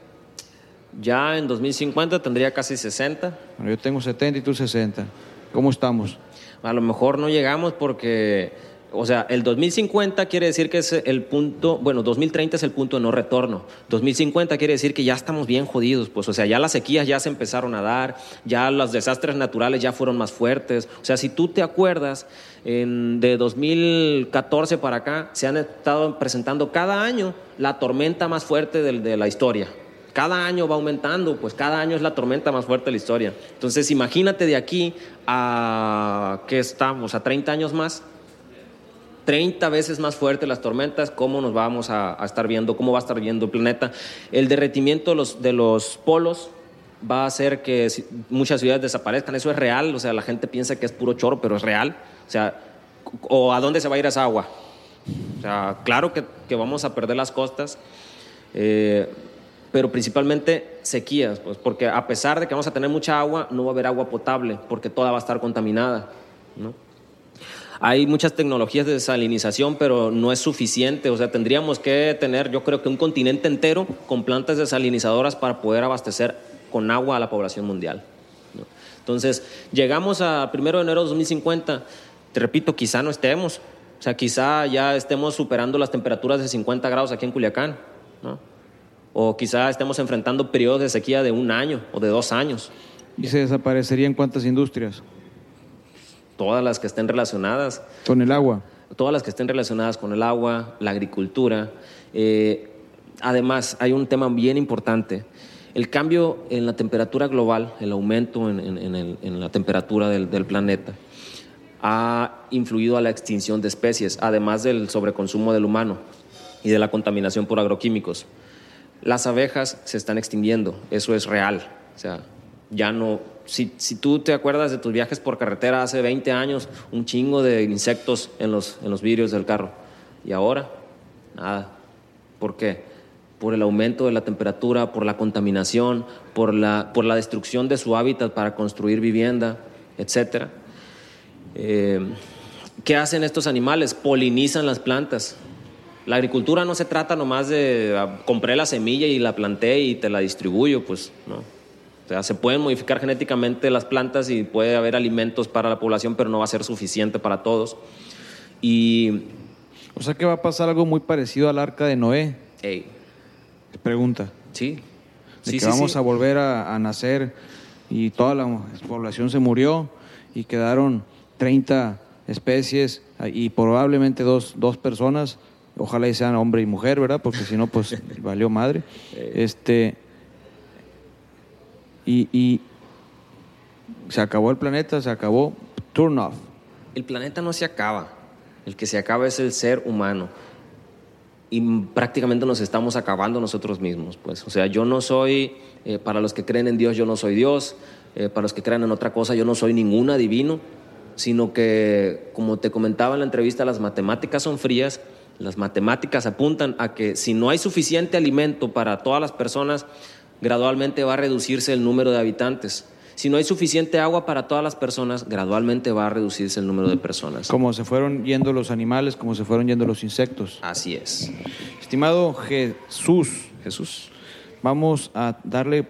Ya en 2050 tendría casi 60. Bueno, yo tengo 70 y tú 60. ¿Cómo estamos? A lo mejor no llegamos porque o sea, el 2050 quiere decir que es el punto, bueno, 2030 es el punto de no retorno. 2050 quiere decir que ya estamos bien jodidos, pues, o sea, ya las sequías ya se empezaron a dar, ya los desastres naturales ya fueron más fuertes. O sea, si tú te acuerdas, de 2014 para acá se han estado presentando cada año la tormenta más fuerte de, de la historia. Cada año va aumentando, pues cada año es la tormenta más fuerte de la historia. Entonces, imagínate de aquí a, ¿qué estamos? A 30 años más 30 veces más fuertes las tormentas, cómo nos vamos a, estar viendo, cómo va a estar viendo el planeta. El derretimiento de los, de los polos va a hacer que muchas ciudades desaparezcan. Eso es real, o sea, la gente piensa que es puro choro, pero es real. O sea, ¿o a dónde se va a ir esa agua? O sea, claro que, que vamos a perder las costas, eh, pero principalmente sequías, pues, porque a pesar de que vamos a tener mucha agua, no va a haber agua potable, porque toda va a estar contaminada. ¿no? Hay muchas tecnologías de desalinización, pero no es suficiente. O sea, tendríamos que tener, yo creo que un continente entero con plantas desalinizadoras para poder abastecer con agua a la población mundial. Entonces, llegamos a 1 de enero de 2050, te repito, quizá no estemos. O sea, quizá ya estemos superando las temperaturas de 50 grados aquí en Culiacán. ¿no? O quizá estemos enfrentando periodos de sequía de un año o de dos años. ¿Y se desaparecerían cuántas industrias? Todas las que estén relacionadas. Con el agua. Todas las que estén relacionadas con el agua, la agricultura. Eh, además, hay un tema bien importante. El cambio en la temperatura global, el aumento en, la temperatura del, del, planeta, ha influido a la extinción de especies, además del sobreconsumo del humano y de la contaminación por agroquímicos. Las abejas se están extinguiendo, eso es real. O sea, ya no, si, tú te acuerdas de tus viajes por carretera hace 20 años, un chingo de insectos en los, en los vidrios del carro. Y ahora, nada. ¿Por qué? Por el aumento de la temperatura, por la contaminación, por la, por la destrucción de su hábitat para construir vivienda, etc. Eh, ¿Qué hacen estos animales? Polinizan las plantas. La agricultura no se trata nomás de ah, compré la semilla y la planté y te la distribuyo, pues no o sea, se pueden modificar genéticamente las plantas y puede haber alimentos para la población, pero no va a ser suficiente para todos. Y... O sea que va a pasar algo muy parecido al arca de Noé. Hey. Pregunta. Sí. De sí, que vamos a volver a, nacer y toda la población se murió y quedaron 30 especies y probablemente dos, dos personas, ojalá y sean hombre y mujer, ¿verdad? Porque si no, pues valió madre. Este, y, se acabó el planeta, se acabó, turn off. El planeta no se acaba, el que se acaba es el ser humano. Y prácticamente nos estamos acabando nosotros mismos. Pues. O sea, yo no soy, eh, para los que creen en Dios, yo no soy Dios. Eh, para los que creen en otra cosa, yo no soy ningún adivino. sino que, como te comentaba en la entrevista, las matemáticas son frías, las matemáticas apuntan a que si no hay suficiente alimento para todas las personas, gradualmente va a reducirse el número de habitantes. Si no hay suficiente agua para todas las personas, gradualmente va a reducirse el número de personas. Como se fueron yendo los animales, como se fueron yendo los insectos. Así es. Estimado Jesús, Jesús, vamos a darle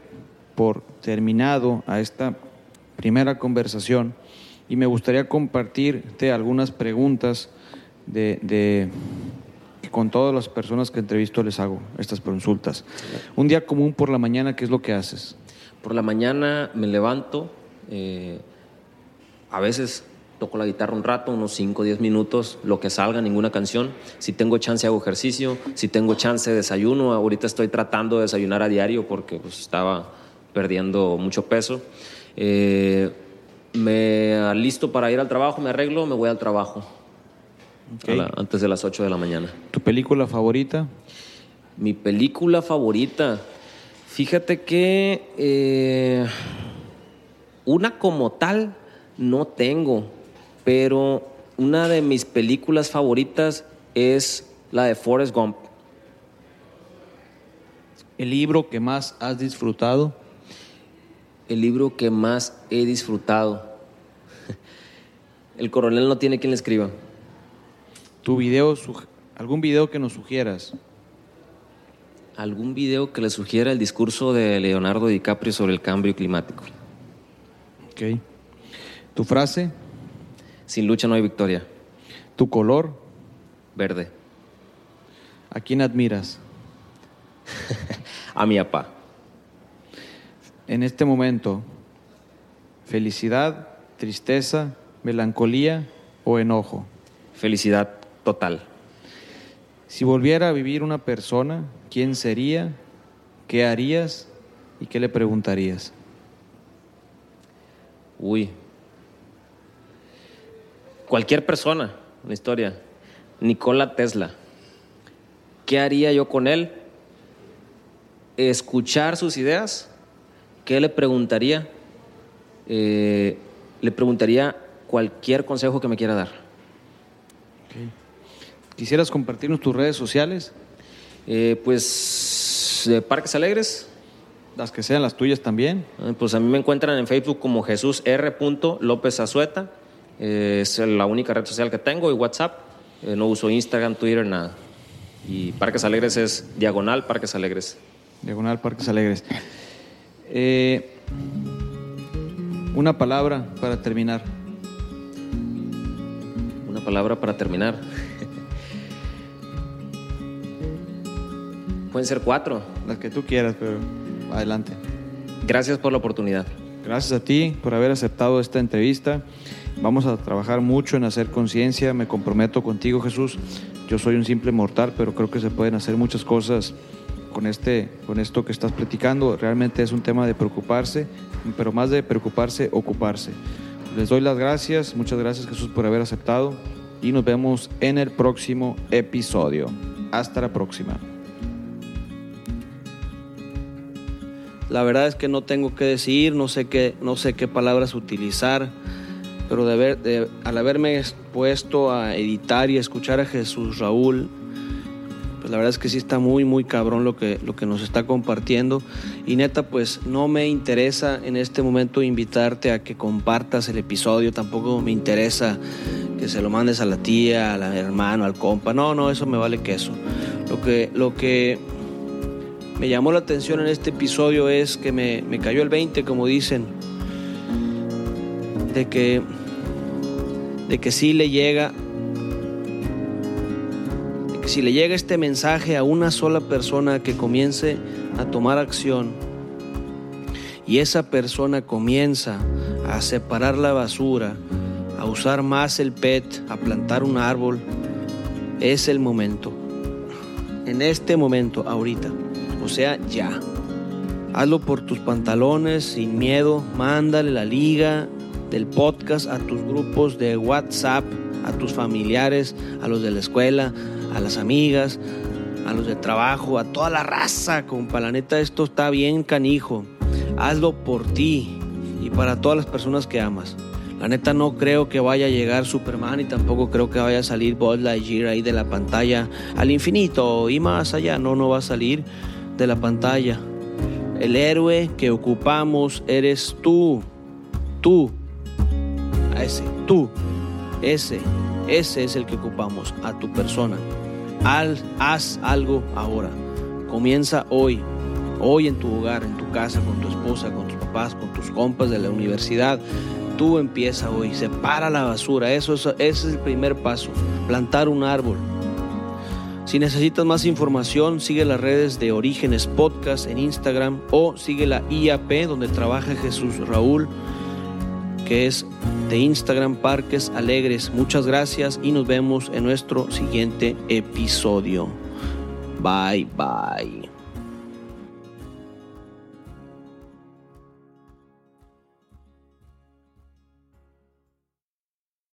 por terminado a esta primera conversación y me gustaría compartirte algunas preguntas de, de con todas las personas que entrevisto les hago estas consultas. Un día común por la mañana, ¿qué es lo que haces? Por la mañana me levanto, eh, a veces toco la guitarra un rato, unos 5 o 10 minutos, lo que salga, ninguna canción. Si tengo chance hago ejercicio, si tengo chance desayuno. Ahorita estoy tratando de desayunar a diario porque pues, estaba perdiendo mucho peso. Eh, me alisto para ir al trabajo, me arreglo, me voy al trabajo. La- antes de las 8 de la mañana. ¿Tu película favorita? Mi película favorita. Fíjate que eh, una como tal no tengo, pero una de mis películas favoritas es la de Forrest Gump. ¿El libro que más has disfrutado? El libro que más he disfrutado. El coronel no tiene quien le escriba. ¿Tu video, algún video que nos sugieras? ¿Algún video que le sugiera el discurso de Leonardo DiCaprio sobre el cambio climático? Ok. ¿Tu frase? Sin lucha no hay victoria. ¿Tu color? Verde. ¿A quién admiras? A mi papá. En este momento, felicidad, tristeza, melancolía o enojo. Felicidad total. Si volviera a vivir una persona, ¿quién sería? ¿Qué harías? ¿Y qué le preguntarías? Uy. Cualquier persona, una historia. Nikola Tesla. ¿Qué haría yo con él? Escuchar sus ideas. ¿Qué le preguntaría? Eh, le preguntaría cualquier consejo que me quiera dar. ¿Quisieras compartirnos tus redes sociales? Eh, pues, de Parques Alegres. Las que sean las tuyas también. Eh, Pues a mí me encuentran en Facebook como Jesús R. López Azueta. Eh, es la única red social que tengo y WhatsApp. Eh, no uso Instagram, Twitter, nada. Y Parques Alegres es diagonal Parques Alegres. Diagonal Parques Alegres. Una palabra para terminar. Una palabra para terminar. Pueden ser cuatro. Las que tú quieras, pero adelante. Gracias por la oportunidad. Gracias a ti por haber aceptado esta entrevista. Vamos a trabajar mucho en hacer conciencia. Me comprometo contigo, Jesús. Yo soy un simple mortal, pero creo que se pueden hacer muchas cosas con, este, con esto que estás platicando. Realmente es un tema de preocuparse, pero más de preocuparse, ocuparse. Les doy las gracias. Muchas gracias, Jesús, por haber aceptado. Y nos vemos en el próximo episodio. Hasta la próxima. La verdad es que no tengo que decir, no sé qué, no sé qué palabras utilizar, pero de al haberme puesto a editar y escuchar a Jesús Raúl, pues la verdad es que sí está muy, muy cabrón lo que, lo que nos está compartiendo. Y neta, pues no me interesa en este momento invitarte a que compartas el episodio, tampoco me interesa que se lo mandes a la tía, al hermano, al compa. No, no, eso me vale queso. Lo que, lo que me llamó la atención en este episodio es que me, me cayó el 20, como dicen, de que, de que sí le llega, de que si le llega este mensaje a una sola persona que comience a tomar acción y esa persona comienza a separar la basura, a usar más el PET, a plantar un árbol, es el momento. En este momento, ahorita. O sea, ya. Hazlo por tus pantalones, sin miedo. Mándale la liga del podcast a tus grupos de WhatsApp, a tus familiares, a los de la escuela, a las amigas, a los de trabajo, a toda la raza, compa. La neta, esto está bien canijo. Hazlo por ti y para todas las personas que amas. La neta no creo que vaya a llegar Superman y tampoco creo que vaya a salir Buzz Lightyear ahí de la pantalla al infinito y más allá. No, no va a salir de la pantalla. El héroe que ocupamos eres tú. Tú. Ese. Tú. Ese. Ese es el que ocupamos. A tu persona. Al, haz algo ahora. Comienza hoy. Hoy en tu hogar, en tu casa, con tu esposa, con tus papás, con tus compas de la universidad tú empieza hoy, separa la basura, eso es, ese es el primer paso, plantar un árbol. Si necesitas más información, sigue las redes de Orígenes Podcast en Instagram o sigue la IAP donde trabaja Jesús Raúl, que es de Instagram Parques Alegres. Muchas gracias y nos vemos en nuestro siguiente episodio. Bye bye.